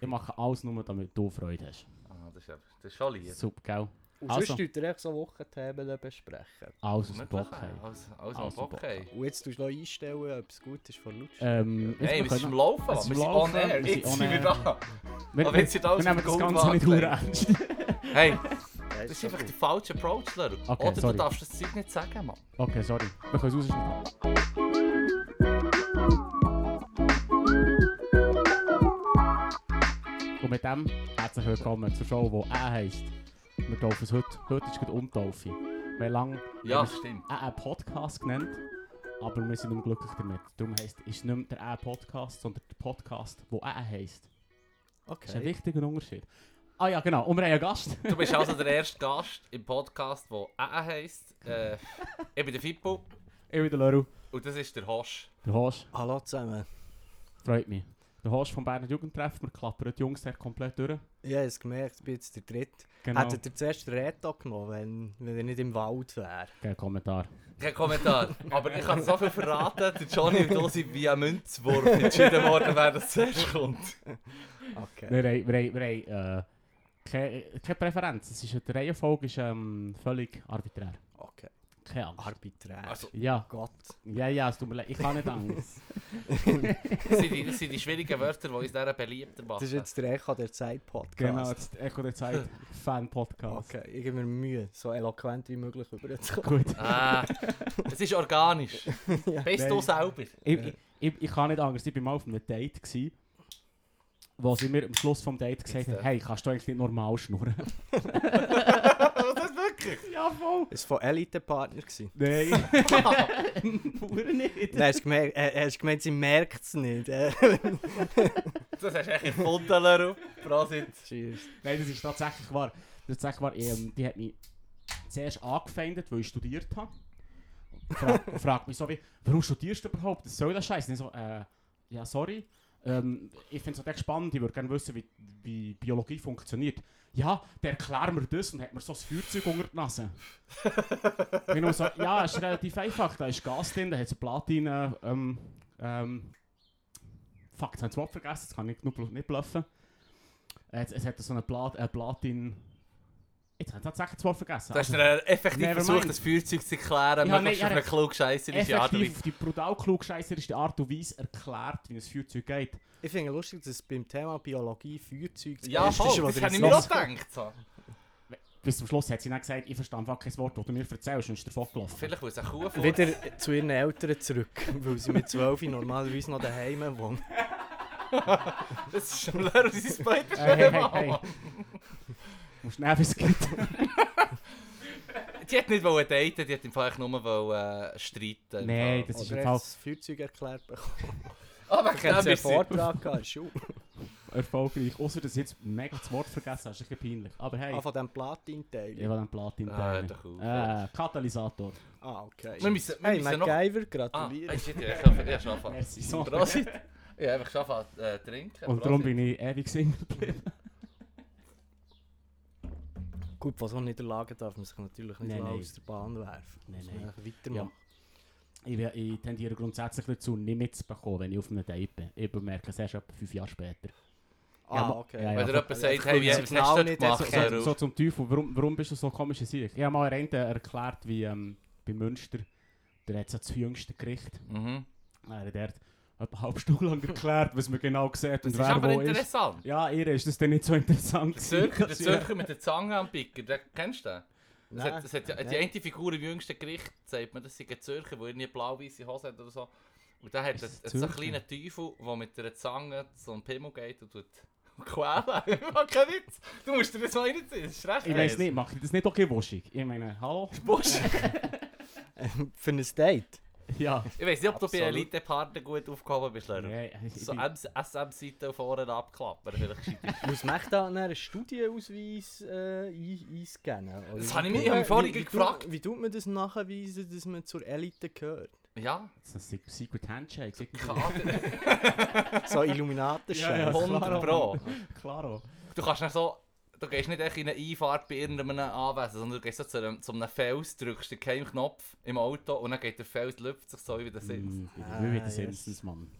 Ich mache alles nur, damit du Freude hast. Ah, das, ist, das ist schon lieb. Super, gell? Und Also. sonst tut echt so Wochenthemen besprechen. Alles aus dem Bock. Alles, alles Alles am Bock. Und jetzt tust du noch einstellen, ob es gut ist von Lautstärke. Ähm, Hey, wir sind am Laufen, wir sind on air. sind Jetzt sind wir da. wir, Aber wir, jetzt alles wir nehmen das Ganze nicht hure ernst. Hey, Ja, das ist einfach der falsche Approach, Leru. Okay, Oder sorry. du darfst das Zeug nicht sagen, Mann. Okay, sorry. Wir können es rausschneiden. Und mit dem herzlich willkommen zur Show, die «Ä» heisst. Wir taufen es heute. Heute ist gerade Umtaufe. Wir haben lange Ja, haben stimmt. es «Ä» Podcast genannt, aber wir sind nicht mehr glücklich damit. Darum heisst, ist es nicht mehr der «Ä» Podcast, sondern der Podcast, der «Ä» heisst. Das ist ein Okay. wichtiger Unterschied. Ah ja, genau. Und wir haben einen Gast. Du bist also der erste Gast im Podcast, der AA heisst. Äh, ich bin der Fippo Ich bin der Leru. und das ist der Hosch. Der Host. Hallo zusammen. Freut mich. Der Host vom Berner Jugendtreff. Wir klappern die Jungs komplett durch. Ich habe gemerkt, ich bin jetzt der Dritte. Genau. Hättet ihr zuerst den Reto genommen, wenn, wenn er nicht im Wald wäre? Kein Kommentar. Kein Kommentar. Aber ich kann so viel verraten, der Johnny und du sind via Münzwurf entschieden worden, wer das zuerst kommt. Okay. Wir haben, wir haben, wir haben äh, keine, keine Präferenz. Es ist, die Reihenfolge ist ähm, völlig arbiträr. Okay. Keine Angst. Arbiträr. Also, Ja, Gott. ja, ja, es tut mir leid. Ich kann nicht anders. das sind die, das sind die schwierigen Wörter, die uns dieser beliebter machen. Das ist jetzt der Echo der Zeit Podcast. genau, jetzt Echo der Zeit Fan-Podcast. Okay, ich gebe mir Mühe, so eloquent wie möglich rüberzukommen. Gut. Ah, es ist organisch. Ja. Bist du Nein. selber? Ich, ich, ich, ich kann nicht anders. Ich war mal auf einem Date, gewesen, wo sie mir am Schluss vom Date gesagt haben, äh. hey, kannst du eigentlich nicht normal schnurren? Wirklich? ja, voll. Es war von Elite-Partner. gewesen. Nein. Pure nicht. Nein, hast du gemerkt, äh, hast gemeint, sie merkt es nicht. Äh, Das hast du echt erfunden, Leru. Prosit. Cheers. Nein, das ist tatsächlich wahr. Das ist tatsächlich wahr. Ich, ähm, die hat mich zuerst angefeindet, weil ich studiert habe. Und fragt, mich so wie, warum studierst du überhaupt? Das soll das Scheiß? Ich so, äh, ja, sorry. Ähm, ich finde es echt spannend, ich würde gerne wissen, wie, wie Biologie funktioniert. Ja, der erklärt mir das und hat mir so ein Feuerzeug unter die Nase. Ich so, ja, es ist relativ einfach. Da ist Gas drin, da hat es Platin. Äh, ähm, ähm, fuck, jetzt habe ich das Wort vergessen, das kann ich nicht, bl- nicht bluffen. Äh, Es, es hat so eine Plat äh, Platin. Jetzt habe ich tatsächlich Wort vergessen. Du hast Also, dir effektiv versucht, das Feuerzeug zu erklären, Ja, möglichst nein, auf eine klugscheisserische Art und Weise. die brutal klugscheisserische Art und Weise erklärt, wie ein Feuerzeug geht. Ich finde lustig, dass es beim Thema Biologie Feuerzeug das Ja, voll, das habe ich mir auch gedacht. So. Bis zum Schluss hat sie dann gesagt, ich verstehe einfach kein Wort, das du mir erzählst, und ist davon gelaufen. Vielleicht muss eine Kuh vor. Wieder zu ihren Eltern zurück, weil sie mit 12 normalerweise noch daheim wohnen. Das ist schon Leru, sein Spider. Hey, hey, hey, hey. Musst wie es geht. Die hat nicht wollen daten, die hat im Fall nur wollen, äh, streiten. Nein, das ist Oder im hat Fall das Feuerzeug erklärt bekommen. Aber Ich hätte ich einen Vortrag gehabt, Schule. erfolgreich. Außer dass ich jetzt mega das Wort vergessen habe, ist ein bisschen peinlich. Aber hey, Ah, von diesem Platin-Teil. ich will den Platin Ah, doch cool. Äh, Katalysator. Ah, okay. Wir müssen, wir Hey, müssen noch... MacGyver, Ah, gratuliere. ja, ich habe ja, schon angefangen. Merci. Prosit. Ich habe einfach schon angefangen äh, trinken. Und darum bin ich ewig Single geblieben. Gut, von so Niederlagen darf man sich natürlich nicht Nein, nein. aus der Bahn werfen. Nein, Muss nein. weitermachen. Ich, we- ich tendiere grundsätzlich dazu, nicht mitzubekommen, wenn ich auf einem Date bin. Ich bemerke es erst etwa fünf Jahre später. Ah, Ja, okay. ja, ja. Wenn dir jemand Also, sagt, ich hey, wie hast du nicht gemacht? so- So, so zum Teufel, warum, warum bist du so komisch Sieg? Ich habe mal einen erklärt, wie ähm, bei Münster, der hat so das jüngste Gericht. Mhm. Er hat dort eine halbe Stunde lang erklärt, was man genau sieht Das und ist wer aber wo ist. interessant. Ja, ihr ist das dann nicht so interessant. Der Zürcher, der gewesen. Zürcher mit der Zange am Picker, den, kennst du den? Das Nein, hat, das hat, ja- die eine Figur im jüngsten Gericht, sagt man, das ein Zürcher, der irgendwie blau-weiße Hose hat oder so. Und der hat Ist einen- das so einen Zürcher? kleinen Teufel, der mit einer Zange so einen Pimmel geht und tut quälen. Ich mach keinen Witz. Du musst dir das mal reinziehen, das ist recht Ich weiß nicht, mache ich das nicht okay wuschig? Ich meine, hallo? Busch. Für ein Date. Ja. Ich weiß nicht, ob du bei Absolut. Elite-Partner gut aufgehoben bist, Leru. Nee, So SM-Seite vorne abklappern, vielleicht. Muss man da einen Studienausweis äh, ein- einscannen? Oder Das wie habe ich mich- vorhin wie- wie gefragt. tut- Wie tut man das nachweisen, dass man zur Elite gehört? Ja, Das ist ein Secret Handshake. So Illuminatenscheiß. Ja, ja. 100 Pro. Klaro. Du kannst nicht so. Du gehst nicht echt in eine Einfahrt bei irgendeinem Anwesen, sondern du gehst so zu einem, zu einem Fels, drückst den Keimknopf im Auto und dann geht der Fels, lüpft sich so wie der sitzt. Mm, Ah, wie wie die yes. Simpsons, Mann.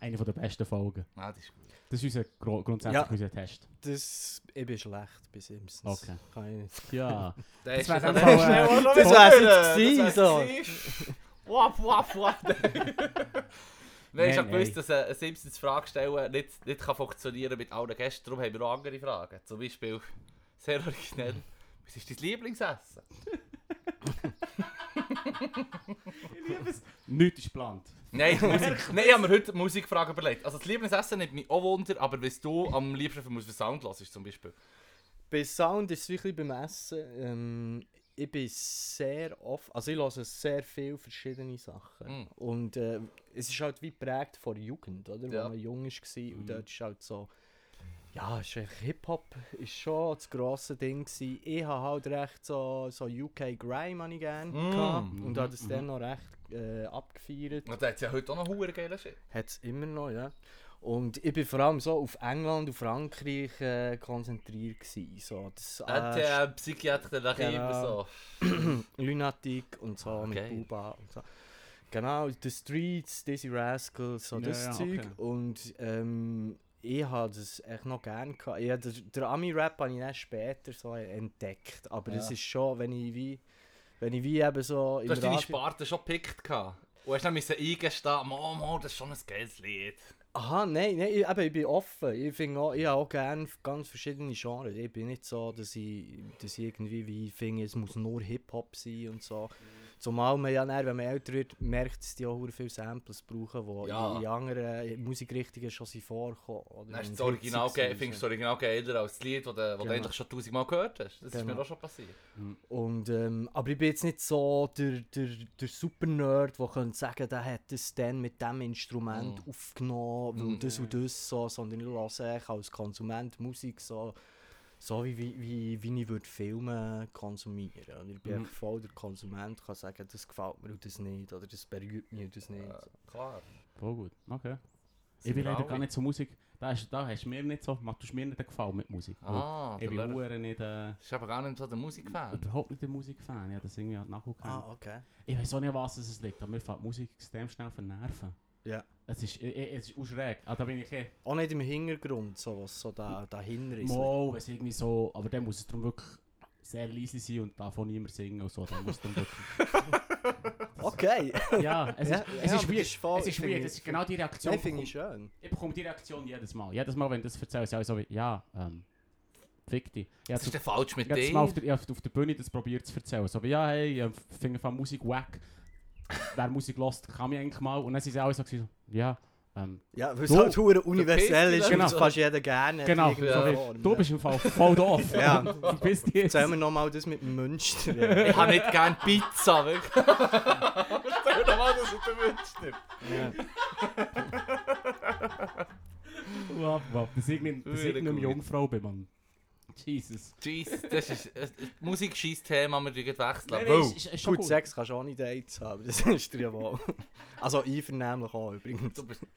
Eine von der besten Folgen. Ah, das ist gut. Das ist unser, gro- grundsätzlich Ja. unser Test. Das, ich bin schlecht bei Simpsons. Okay. Kann ich nicht. Ja. Der Das ist wär das dann Fall, äh, das wär's jetzt gewesen, so. Wap, wap, wap. Nein, ich habe gewusst, dass ein Simpsons Frage stellen nicht, nicht kann funktionieren mit allen Gästen. Darum haben wir auch andere Fragen. Zum Beispiel, sehr originell, was ist dein Lieblingsessen? Nichts ist geplant. Nein, Musik, nein, ich habe mir heute Musikfragen überlegt. Also das Lieblingsessen nimmt mich auch Wunder, aber was du am liebsten für Sound hörst zum Beispiel. Bei Sound ist es wirklich beim Essen. Ähm, ich bin sehr oft, also ich höre sehr viele verschiedene Sachen. Mm. Und äh, es ist halt wie geprägt von Jugend, oder? Ja. Wo man jung war. Und Mhm. dort ist halt so, ja, Hip-Hop ist schon das grosse Ding gewesen. Ich habe halt recht so, so UK Grime habe ich gerne Mm. gehabt. Mhm, Und habe das mhm. dann noch recht äh, abgefeiert. Und da hat es ja heute auch noch hure geile Shit. Hat es immer noch, ja. Und ich bin vor allem so auf England und Frankreich äh, konzentriert gewesen. So, das, Äh, der Psychiater Lachive Genau. so. Lunatic und so Ah, mit. Buba und so. Genau, The Streets, Dizzy Rascals, so Ja, das ja, Zeug. okay. Und ähm, ich habe das echt noch gerne gehabt. Ja, der, der Ami-Rap habe ich dann später so entdeckt. Aber das Ja. ist schon, wenn ich wie, wenn ich wie eben so Du hast deine Sparte schon gepickt. gehabt. Und hast dann müssen eingestehen, Mo, Mo, das ist schon ein geiles Lied. Aha, nein, nein, ich, eben, ich bin offen. Ich, finde auch, ich habe auch gerne ganz verschiedene Genres. Ich bin nicht so, dass ich, dass ich irgendwie wie finde, es muss nur Hip-Hop sein und so. Zumal man ja dann, wenn man älter wird, merkt, dass die auch viele Samples brauchen, die Ja. in, anderen Musikrichtungen schon sind vorkommen. Oder ist und das Original ge findest du das Original geiler als das Lied, das du, das du Genau. eigentlich schon tausendmal gehört hast. Das ist Genau. mir auch schon passiert. Und, ähm, aber ich bin jetzt nicht so der, der, der Super-Nerd, der könnte sagen, der hat es dann mit diesem Instrument Mm. aufgenommen, weil Mm. das und das so, sondern ich eigentlich als Konsument Musik so, so wie, wie, wie, wie ich würde Filme konsumieren Und ich bin Mhm. voll der Konsument, kann sagen, das gefällt mir und das nicht, oder das berührt mich und das nicht. Ja, klar. Voll gut. Okay. Ich Sind bin leider gar nicht so Musik. Da, hast, da hast du mir nicht so, machst du mir nicht gefallen mit Musik. Ah, ich bin Lehrer. nicht, äh, Ist aber gar nicht so der Musikfan. überhaupt nicht der Musikfan. Ich habe das irgendwie halt nachgeguckt. Ah, okay. Ich weiß auch nicht, was es liegt, aber mir fällt die Musik extrem schnell vernerven. Ja. Es ist, ich- ich- es ist auch schräg. Ah, da bin ich eh. Auch nicht im Hintergrund, so was so da, dahinter ist. Mo, es irgendwie so, aber dann muss es darum wirklich sehr leise sein und davon niemand singen und so. Dann muss es darum wirklich, Okay. ja, es Ja, ist, ja, es ist aber weird. das ist voll- es ist weird. Es ist genau die Reaktion. Nein, finde ich bekomme- schön. ich bekomme die Reaktion jedes Mal. Jedes Mal, wenn du das erzählst, ist so wie, ja, ähm, fick dich. Ich Was habe ist denn falsch mit Ich habe dir? mal auf der, auf der Bühne das probiert zu erzählen. So wie, ja, hey, ich finde von Musik wack. Wer Musik lost, kann mich eigentlich mal. Und dann sind sie alle so ja, ähm, Ja, weil es Du- halt hure universell ist Genau. und das fast jeder gerne. genau, so du ja. bist im Fall voll doof. Ja. Verpiss dich jetzt. Erzähl mir nochmal das mit dem Münster. Ich habe nicht gerne Pizza, wirklich. Erzähl doch mal, dass du den Münster. Wow, wow. Das ist das irgendeine. Jungfrau bin, Mann. Jesus. Jesus, das ist ein Musik scheiß Thema, wir wechseln. Nein, Gut, gut. Sex kannst du auch nicht Dates haben, das ist dir ja wohl. Also einvernehmlich auch übrigens. Du bist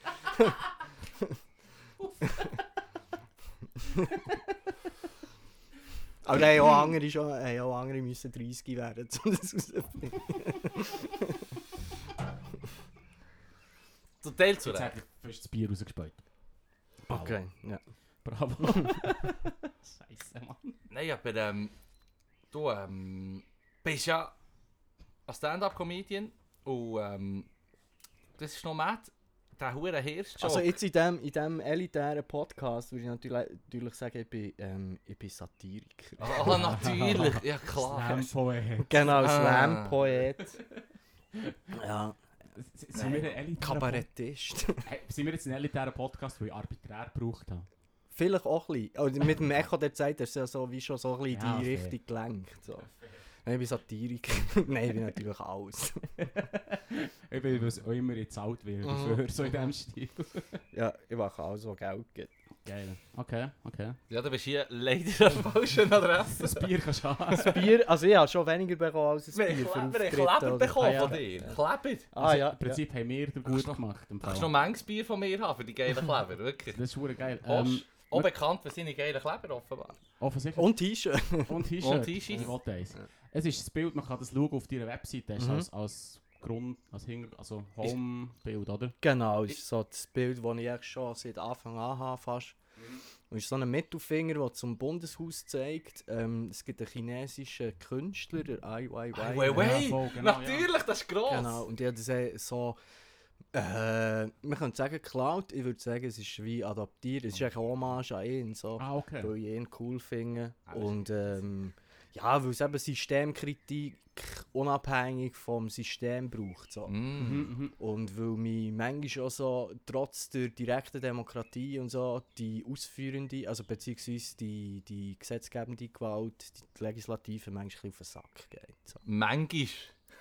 Aber da haben auch andere, schon, haben auch andere müssen 30 werden, um das rauszufinden. zu Teil zu Jetzt hat er fast das Bier rausgespeut. Okay, ja. Bravo. Nein, aber ähm, du ähm, bist ja ein Stand-Up-Comedian und ähm, das ist noch mad. Der hure hirsch Also jetzt in dem, in dem elitären Podcast würde ich natürlich, natürlich sagen, ich bin, ähm, ich bin Satiriker. Ah, natürlich, ja klar. Slam-Poet. Genau. Slam-Poet. ja, S- Sind wir ein elitärer Kabarettist. Hey, sind wir jetzt ein elitärer Podcast, den ich arbiträr gebraucht habe? Vielleicht auch ein bisschen. Oder mit dem Echo der Zeit du ja so, wie schon so ein bisschen Ja, in die. Richtung gelenkt. So. Nein, ich bin Satiriker. Nein, ich bin natürlich alles. Ich will, was auch immer jetzt alt wird, Mhm. dafür, so in diesem Stil. ja, ich mache alles, was Geld gibt. Geil. Okay, okay. Ja, du bist hier leider an der falschen Adresse. Das Bier kannst du haben. Das Bier, also ich habe schon weniger bekommen als Wir Bier haben für Kleber bekommen Ah, ja. von dir. Kleber. Ah Also, ja, Im Prinzip haben wir den gut gemacht. Kannst du noch manches Bier von mir haben für die geilen Kleber, wirklich. Das ist hure geil. Ähm, auch bekannt für seine geilen Kleber offenbar. ja. offensichtlich. Und T-Shirt. Und T-Shirt. Und T-Shirt. Ich wollte eins. Ja. Es ist das Bild, man kann das schauen auf deiner Webseite, hast du Mhm. als, als Grund, als, Hinter also Home-Bild, oder? Genau, das ist so das Bild, das ich eigentlich schon seit Anfang an habe fast. Und es ist so ein Mittelfinger, der zum Bundeshaus zeigt. Ähm, es gibt einen chinesischen Künstler, der Ai Weiwei. Ai Weiwei. Ja, voll, genau, Natürlich, das ist gross. Genau, und die hat das eh so... Äh, man könnte sagen geklaut, ich würde sagen, es ist wie adaptiert. Es ist eigentlich eine Hommage an ihn, so, Ah, okay. weil ich ihn cool finde. Ah, Und ähm, ja, weil es eben Systemkritik unabhängig vom System braucht. So. Mm. Mhm, mhm. Und weil mich manchmal auch so, trotz der direkten Demokratie und so, die ausführende, also beziehungsweise die, die gesetzgebende Gewalt, die Legislative manchmal ein bisschen auf den Sack geht. So. Manchmal.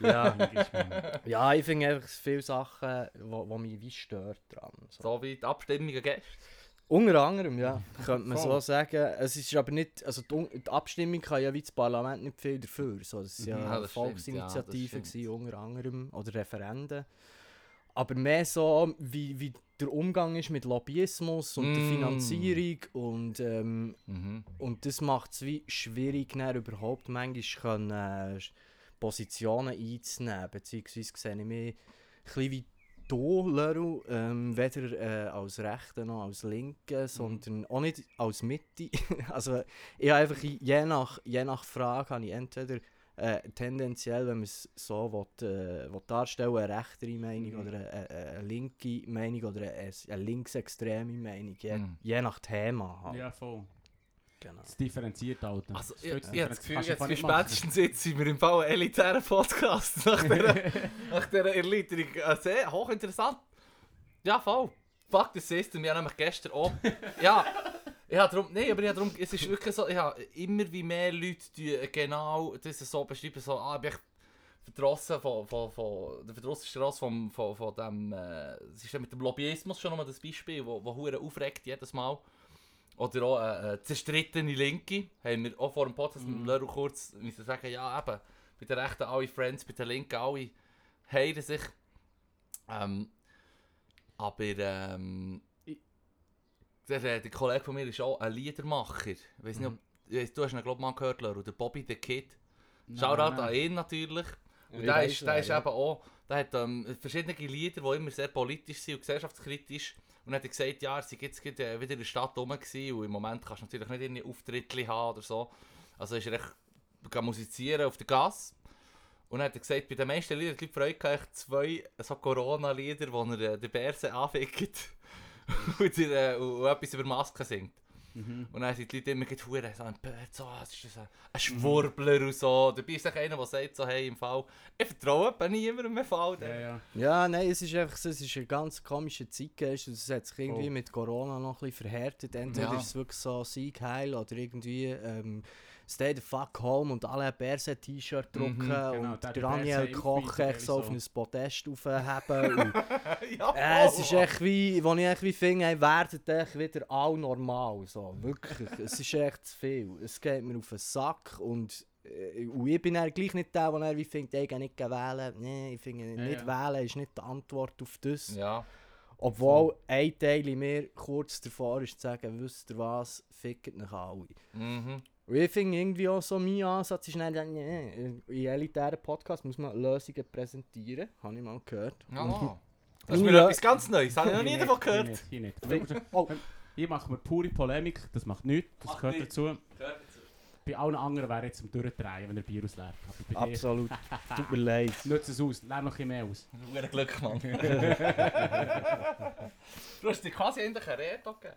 Ja, ja. ich finde einfach viele Sachen, die mich wie stört dran. So. So wie die Abstimmungen gestern. Unter anderem, ja, könnte man so sagen. Es ist aber nicht, also die, die Abstimmung kann ja wie das Parlament nicht viel dafür. So, das ist ja Mhm. Ja, eine das stimmt, Volksinitiative ja, gewesen, unter anderem, oder Referenden. Aber mehr so, wie, wie der Umgang ist mit Lobbyismus und der Mm. Finanzierung und, ähm, Mhm. und das macht es wie schwierig, überhaupt manchmal können, äh, Positionen einzunehmen. Beziehungsweise sehe ich mich ein bisschen wie du, Leru, ähm, weder äh, als Rechte noch als Linke, sondern auch nicht als Mitte. also ich habe einfach je nach, je nach Frage habe ich entweder äh, tendenziell, wenn man es so will, äh, will darstellen eine rechtere Meinung Mhm. oder eine, eine, eine linke Meinung oder eine, eine linksextreme Meinung, je, Mhm. je nach Thema. Halt. ja, voll. Genau. Das differenziert, Alter. Also, Das ich, ich, habe das Gefühl, jetzt, für spätestens jetzt sind wir im Fall ein elitärer Podcast nach dieser, nach dieser Erläuterung. Äh, sehr hochinteressant. Ja, voll. Fuck the system. Wir haben nämlich gestern auch... Ja, ja darum, nein, aber ja, darum, es ist wirklich so, ja, immer wie mehr Leute die genau das so beschreiben, so, ah, bin ich verdrossen von, von, von der Verdrossenstrasse vom, von, von dem, äh, es ist ja mit dem Lobbyismus schon nochmal das Beispiel, wo, wo hure aufregt jedes Mal. Oder auch äh, äh, zerstrittene Linke, haben wir auch vor dem Podcast mit Mhm. Leru kurz müssen sagen, ja eben, bei den Rechten alle Friends, bei den Linken alle heilen sich. Ähm, aber ähm, der, äh, der Kollege von mir ist auch ein Liedermacher. Ich weiß nicht, ob, ich weiss, du hast ihn glaube ich mal gehört, Leru, der Bobby the Kid. Shoutout an ihn natürlich. Und der ist, der ist ja. eben auch, der hat ähm, verschiedene Lieder, die immer sehr politisch sind und gesellschaftskritisch. Und hat gesagt, ja, er sei jetzt äh, wieder in der Stadt rum und im Moment kannst du natürlich nicht irgendwie Auftritte haben oder so. Also ist er echt musizieren auf der Gas. Und dann hat er gesagt, bei den meisten Liedern, die Leute echt zwei so Corona-Lieder, wo er äh, den Bärse anfickt und, äh, und, und etwas über Masken singt. Mhm. Und dann sind die Leute immer hure so, ein so, was ist das, ein, ein Schwurbler und so. Dabei ist einer, der sagt so, hey, im Fall, ich vertraue bei niemandem im Fall. Ja, ja. Ja, nein, es ist einfach so, es ist eine ganz komische Zeitgeist. und Es hat sich irgendwie Oh. mit Corona noch ein bisschen verhärtet. Entweder Ja. ist es wirklich so Sieg heil oder irgendwie ähm, Stay the fuck home und alle ein Berse-T-Shirt drucken Mhm, genau, und Berse Daniel Koch Impfung, echt so auf so. ein Podest aufheben. und, ja, äh, es ist echt wie, wo ich echt wie finde, hey, werdet echt wieder all normal. So, wirklich. es ist echt zu viel. Es geht mir auf den Sack und, äh, und ich bin gleich nicht der, der wie findet, ich gehe nicht wählen. Nein, ich finde, Ja, nicht ja. wählen ist nicht die Antwort auf das. Ja, Obwohl ein Teil in mir kurz davor ist zu sagen, wisst ihr was, fickt nach alle. mhm. Und ich finde irgendwie auch so, mein Ansatz ist nicht, in elitären Podcast muss man Lösungen präsentieren, habe ich mal gehört. Ja. Das ist mir etwas ganz Neues, habe ich noch nie Hier davon nicht, gehört. Hier nicht, hier nicht. Oh. Hier machen wir pure Polemik, das macht nichts, das Macht gehört nichts. dazu. Bei allen anderen wäre jetzt zum Durchdrehen, wenn der Bier ausleert. Absolut. Tut mir leid. nutzt es aus, leer noch ein bisschen mehr aus. Guten Glück, Mann. du hast dir quasi endlich eine Rede gegeben.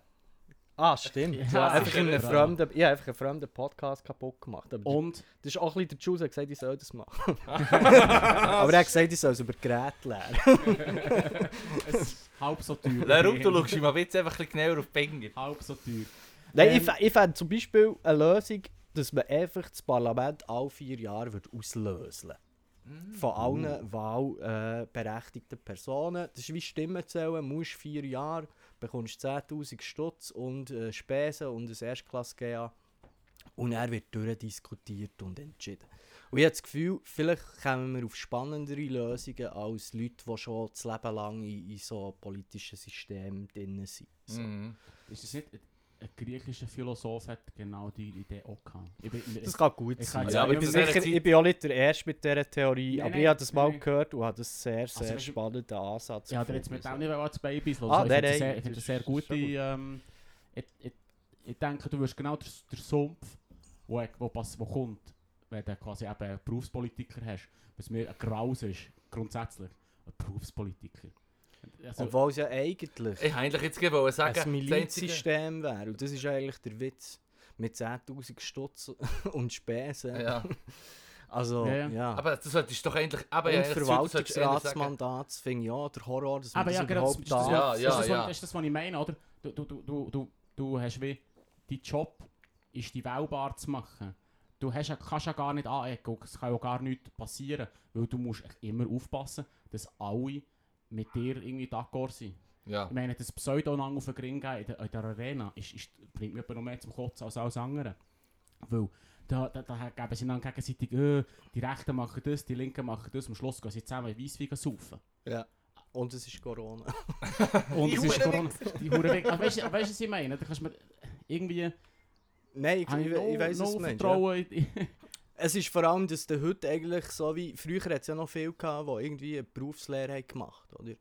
Ah, stimmt. Ja, Ja, einfach in einem fremden, ich habe einfach einen fremden Podcast kaputt gemacht. Aber Und das ist auch ein bisschen der Jules, der hat gesagt, ich soll das machen. Aber er hat gesagt, ich soll es über Gerät lernen. es ist halb so teuer. Leru, du schaust mal jetzt einfach ein bisschen genauer auf Finger. Halb so teuer. Nein, Ähm, ich, ich fände zum Beispiel eine Lösung, dass man einfach das Parlament alle vier Jahre wird auslösen Von allen wahlberechtigten Personen. Das ist wie Stimmenzählen. Musst vier Jahre, bekommst 10'000 Stutz und äh, Spesen und ein Erstklasse-GA. Und er wird durchdiskutiert und entschieden. Und ich habe das Gefühl, vielleicht kommen wir auf spannendere Lösungen als Leute, die schon das Leben lang in, in so politischen Systemen drin sind. So. Mhm. Ist das nicht, ein griechischer Philosoph hat genau die Idee auch gehabt. Ich bin, ich, Das kann gut Ich sein. Ja, aber ich, bin sicher, ich bin auch nicht der Erste mit dieser Theorie, Nein, aber nein, ich habe das mal nein. gehört und habe das sehr, sehr weisst du- spannenden Ansatz ja, der jetzt mit dem nicht als Babys los. Ah, ich nein, finde das nein, sehr, ich finde das das sehr gute. Ähm, ich, ich, ich denke, du wirst genau der, der Sumpf, wo, wo, pass, wo kommt, wenn du quasi eben einen Berufspolitiker hast. Was mir ein Graus ist, grundsätzlich. Ein Berufspolitiker. Also, Obwohl es ja eigentlich Ich wollte eigentlich jetzt wollen sagen, ein das Milizsystem wäre. Und das ist eigentlich der Witz. Mit 10'000 Stutz und Spesen. Ja. Also, Ja, ja. ja. Aber du solltest doch eigentlich... Aber und ja, du Verwaltungsratsmandat, das finde ich ja der Horror, dass man aber das ja, das, überhaupt ist das, da... Ja, das, ja, ist das, ja. Was, das ist das, was ich meine, oder? Du, du, du, du, du, du hast wie, dein Job ist die wählbar zu machen. Du hast, ja- kannst ja gar nicht anecken, es kann ja gar nichts passieren, weil du musst echt immer aufpassen, dass alle mit dir irgendwie d'accord sind. Ja. Ich meine, das Pseudo-Nang auf den Ring gehen in der, in der Arena ist, ist, bringt mir noch mehr zum Kotzen als alles andere. Weil da, da, da geben sie dann gegenseitig, äh, die Rechten machen das, die Linken machen das, am Schluss gehen sie zusammen in Weisswein saufen. Ja. Und es ist Corona. Und es ist Corona. Die Hure weg. Also, weißt du, was ich meine? Da kannst du mir irgendwie. Nein, ich, ich, ich ich no, was no du meinst. Ja. Vertrauen in. Es ist vor allem, dass du heute eigentlich so wie... Früher hat es ja noch viele gehabt, die irgendwie eine Berufslehre haben gemacht oder?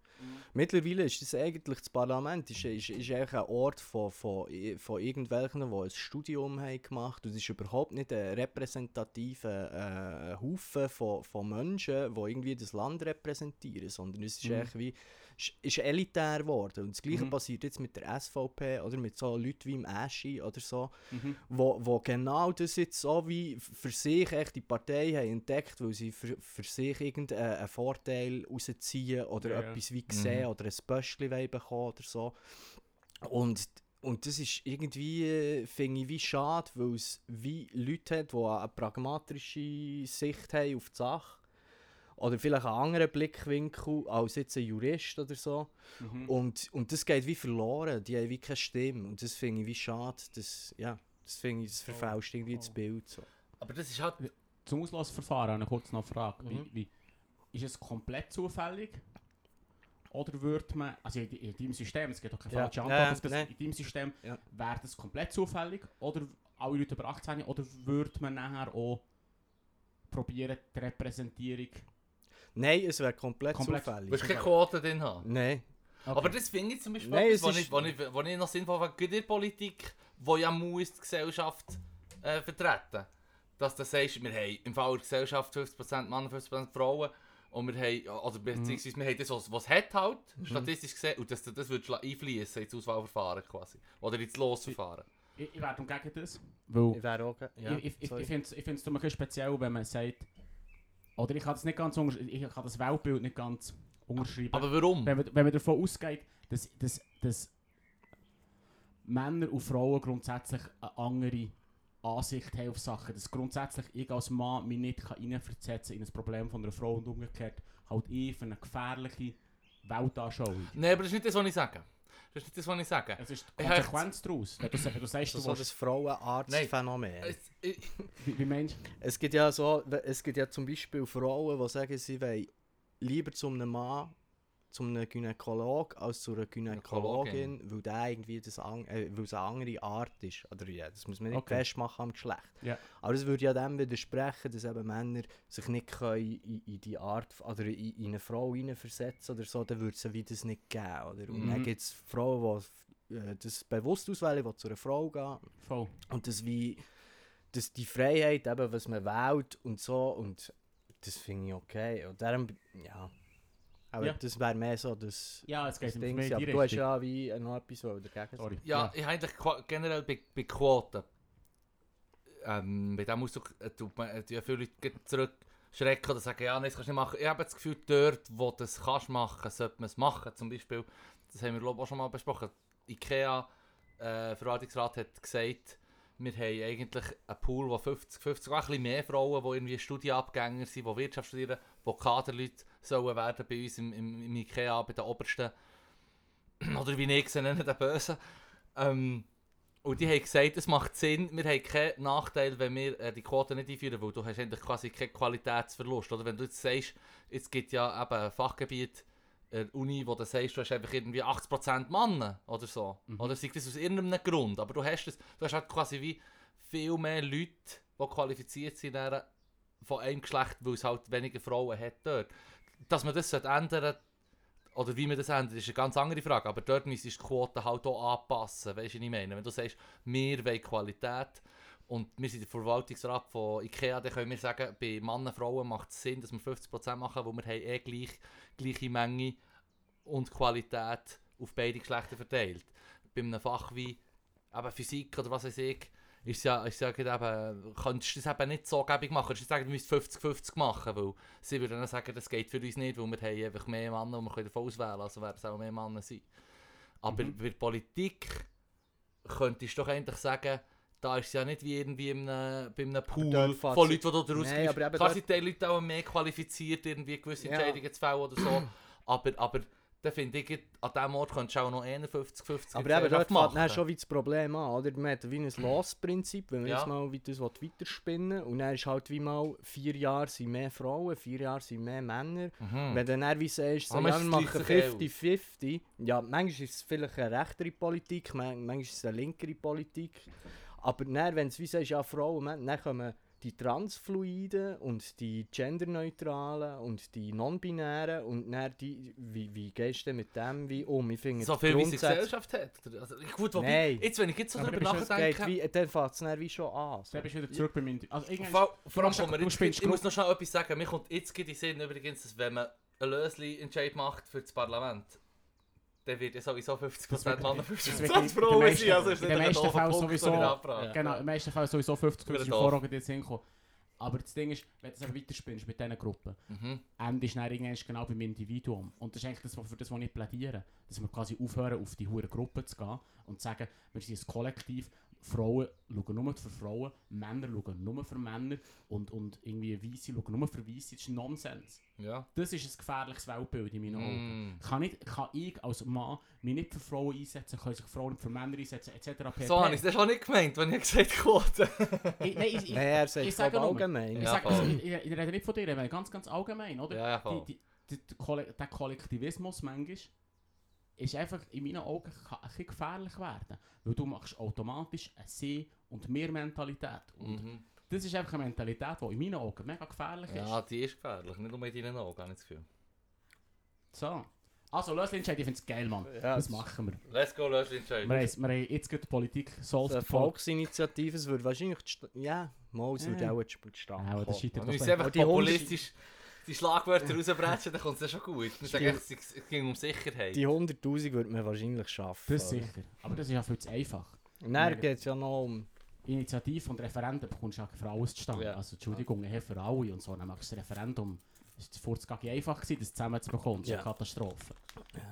Mittlerweile ist das eigentlich, das Parlament ist, ist, ist eigentlich ein Ort von, von, von irgendwelchen, die ein Studium haben gemacht und es ist überhaupt nicht ein repräsentativer äh, Haufen von, von Menschen, die irgendwie das Land repräsentieren, sondern es ist Mhm. eigentlich wie ist, ist elitär geworden. Und das Gleiche Mhm. passiert jetzt mit der SVP oder mit so Leuten wie im Aschi oder so, Mhm. wo, wo genau das jetzt so wie für sich echt die Partei haben entdeckt, weil sie für, für sich irgendeinen Vorteil rausziehen oder Ja, etwas wie sehen Mhm. oder ein Böschli wollen bekommen oder so. Und, und das ist irgendwie, finde ich, wie schade, weil es wie Leute hat, die eine pragmatische Sicht haben auf die Sache. Oder vielleicht einen anderen Blickwinkel als jetzt ein Jurist oder so. Mhm. Und, und das geht wie verloren, die haben wie keine Stimme. Und das finde ich wie schade, das, ja, das finde ich, das verfälscht irgendwie das Bild so. Aber das ist halt... Zum Auslassverfahren habe ich kurz noch eine Frage. Mhm. Wie, wie, ist es komplett zufällig? Oder würde man, also in, in deinem System, es gibt auch keine Ja. falsche Antwort ja, das, nein. in deinem System, Ja. wäre das komplett zufällig? Oder alle Leute über 18 oder würde man nachher auch probieren, die Repräsentierung... Nein, es wäre komplett, Komplett. zufällig. Willst du keine Quote drin haben? Nein. Okay. Aber das finde ich zum Beispiel Nein, etwas, ist- ich, wo, ich, wo ich noch sinnvoll finde, gerade in der Politik, wo ja muss die Gesellschaft äh, vertreten. Dass du sagst, wir haben im Fall der Gesellschaft 50% Männer, 50% Frauen und wir haben, oder beziehungsweise wir haben das, was was es hat halt, statistisch gesehen, und dass du das würdest einfließen ins Auswahlverfahren quasi. Oder ins Losverfahren. Ich, ich wäre gegen das, weil Ich wäre auch... ge- Ja, ich, ich, ich, ich finde es speziell, wenn man sagt, oder ich kann das nicht ganz ich kann das Weltbild nicht ganz unterschreiben. Aber warum? wenn, man, wenn man davon ausgeht, dass, dass, dass Männer und Frauen grundsätzlich eine andere Ansicht haben auf Sachen, dass grundsätzlich ich als Mann mich nicht kann reinversetzen in ein Problem von einer Frau und umgekehrt halt ich für eine gefährliche Weltanschauung. Nein, aber das ist nicht das, was ich sage. Das ist nicht das, was ich sage. Es ist die Konsequenz daraus. Wenn du, wenn du sagst, so, du so das Frauenarzt-Phänomen. Wie, wie meinst Es gibt ja so, es gibt ja zum Beispiel Frauen, die sagen, sie wollen lieber zu einem Mann, zu einem Gynäkolog, als zu einer Gynäkologin, weil der irgendwie das an, äh, weil es eine andere Art ist. Oder ja, das muss man nicht Okay. festmachen am Geschlecht. Ja. Aber das würde ja dem widersprechen, dass eben Männer sich nicht können in, in die Art, oder in, in eine Frau hineinversetzen oder so, dann würde es ja wie das nicht geben. Oder? Und dann Mhm. gibt es Frauen, die äh, das bewusst auswählen, die zu einer Frau gehen. Voll. Und das wie, dass die Freiheit, eben, was man wählt und so, und das finde ich okay. Und darum, ja. Aber Ja. das wäre mehr so das, Ja, es geht das Ding. Aber du hast ja wie noch etwas wo dagegen Sorry. ja, ich habe eigentlich generell bei, bei Quoten. Ähm, bei diesem Ausdruck äh, tut man äh, ja viele Leute zurückschrecken oder sagen, ja, nein, das kannst du nicht machen. Ich habe das Gefühl, dort, wo du es kannst machen, sollte man es machen. Zum Beispiel, das haben wir glaube ich auch schon mal besprochen, IKEA äh, Verwaltungsrat hat gesagt, wir haben eigentlich einen Pool, wo 50, 50, auch ein bisschen mehr Frauen, die irgendwie Studienabgänger sind, die Wirtschaft studieren, die Kaderleute sollen werden bei uns im, im, im IKEA, bei den Obersten. Oder wie ich sie nenne, den Bösen. Ähm, und die haben gesagt, es macht Sinn, wir haben keinen Nachteil, wenn wir äh, die Quote nicht einführen, weil du hast eigentlich quasi keinen Qualitätsverlust. Oder wenn du jetzt sagst, es gibt ja eben ein Fachgebiet der Uni, wo du sagst, du hast einfach irgendwie 80% Männer oder so. Mhm. Oder sei das aus irgendeinem Grund. Aber du hast, das, du hast halt quasi wie viel mehr Leute, die qualifiziert sind von einem Geschlecht, weil es halt weniger Frauen hat dort. Dass man das ändern oder wie man das ändert, ist eine ganz andere Frage. Aber dort müsstest die Quote halt auch anpassen. Weißt du, was ich meine? Wenn du sagst, wir wollen Qualität und wir sind der Verwaltungsrat von IKEA, dann können wir sagen, bei Männern und Frauen macht es Sinn, dass wir 50% machen, weil wir haben eh gleich, gleiche Menge und Qualität auf beide Geschlechter verteilt. Bei einem Fach wie eben Physik oder was weiß ich, ist ja, ist ja eben, könntest du das eben nicht so gäbig machen. Du sagen, du müsst 50-50 machen, weil sie würden dann sagen, das geht für uns nicht, weil wir haben einfach mehr Männer und wir können davon auswählen, also werden es auch mehr Männer sein. Aber Mhm. bei der Politik könntest du doch eigentlich sagen, da ist es ja nicht wie irgendwie in einem, bei einem Pool dort von Leuten, die du aber eben Klar dort- sind die Leute auch mehr qualifiziert, irgendwie gewisse Ja. Entscheidungen zu fällen oder so. aber, aber dann finde ich, an diesem Ort könntest du auch noch 51-50 Aber eben, dort fängt dann schon wie das Problem an, oder? Man hat wie ein Loss-Prinzip, wenn man Ja. jetzt mal wie das weiterspinnen will. Und dann ist halt wie mal, vier Jahre sind mehr Frauen, vier Jahre sind mehr Männer. Mhm. Wenn du dann wie sagst, so, ja, es wir machen gleicht sich auch. 50-50, ja, manchmal ist es vielleicht eine rechtere Politik, man- manchmal ist es eine linkere Politik. Aber dann, wenn du wie sagst, ja, Frauen, dann kommen die Transfluiden und die Genderneutralen und die Non-Binären und dann die, wie, wie gehst du denn mit dem wie um? Ich finde so die viel wie sie Grundsätze- Gesellschaft hat. Also, gut, wobei, Nein. jetzt wenn ich jetzt so geht nachdenke... wie, dann fängt es dann wie schon an. So. Dann bist du wieder zurück beim Indi Also. Vor, vor allem du jetzt, spielst ich muss noch schnell etwas sagen. Mir kommt jetzt in den Sinn übrigens, dass wenn man einen Lösli-Entscheid macht für das Parlament, dann wird ja sowieso 50% Das wird- Männer, das 50% wird in- in Frauen sein. Also ist nicht ein meisten Punkt, sowieso-. Genau, im meisten Fall sowieso 50 Wieder ist doof. vorher jetzt hinkommen. Aber das Ding ist, wenn du es weiterspinnst mit diesen Gruppen, Mhm. Ende ist dann irgendwann genau beim Individuum. Und das ist eigentlich das, für das, was ich plädiere. Dass wir quasi aufhören, auf die hure Gruppe zu gehen und zu sagen, wir sind ein Kollektiv, Frauen schauen nur für Frauen, Männer schauen nur für Männer und, und irgendwie Weisse schauen nur für Weisse. Das ist Nonsens. Ja. Das ist ein gefährliches Weltbild in meinen Augen. Mm. Kann, nicht, kann ich als Mann mich nicht für Frauen einsetzen, können sich Frauen nicht für Männer einsetzen, etc. pp. So habe ich es schon nicht gemeint, wenn ich gesagt Quote. Ich, nein, ich, ich, Nein, er sagt ich sage allgemein. ich, Ja, sag, voll. also, ich, ich, rede nicht von dir, ich rede ganz, ganz allgemein, oder? Ja, ja, die, die, die, der Kollektivismus manchmal ist einfach in meinen Augen ein gefährlich werden. Weil du machst automatisch eine Sie- und Mehr-Mentalität. Und Mhm. das ist einfach eine Mentalität, die in meinen Augen mega gefährlich Ja, ist. die ist gefährlich. Nicht nur in deinen Augen, habe ich das Gefühl. So. Also, Lösli-Entscheid, ich finde es geil, Mann. Ja, das das- machen wir. Let's go, löse Entscheid. Wir wir haben jetzt gerade die Politik So solved. eine Volksinitiative, es würde wahrscheinlich... die Ja, mal, es würde Ja. auch Ja, aber das kommen. einfach die Hunde- populistisch die Schlagwörter rausbrechen, dann kommt es ja schon gut. Es, ging um Sicherheit. Die 100'000 würde man wahrscheinlich schaffen. Das oder? sicher. Aber das ist ja viel zu einfach. Dann geht es ja noch um... Initiative und Referenden bekommst du ja für alles zustande. Ja. Also Entschuldigung, hey, für alle und so. Dann machst du das Referendum. Es war vorher einfach, gewesen, das zusammen zu bekommen. Das ist Ja. eine Katastrophe.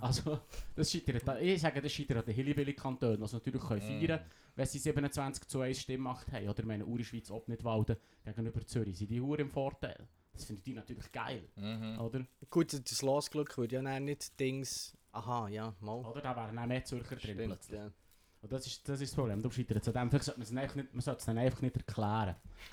Also, das scheitert, an- ich sage, das scheitert an den Hillybilly-Kantonen, die es natürlich können Mm. feiern können, wenn sie 27 zu 1 Stimmmacht haben. Oder meine Uri Schweiz ob nicht Walden gegenüber Zürich. Sind die Uhr im Vorteil? Das finde ich natürlich geil, Mhm. oder? Gut, das Losglück würde ja nicht Dings... Aha, ja, mal. Oder da wären auch mehr Zürcher drin Stimmt, plötzlich. ja. Und das ist, das ist das Problem, du scheitert an dem. Vielleicht sollte man es nicht, man sollte es dann einfach nicht erklären.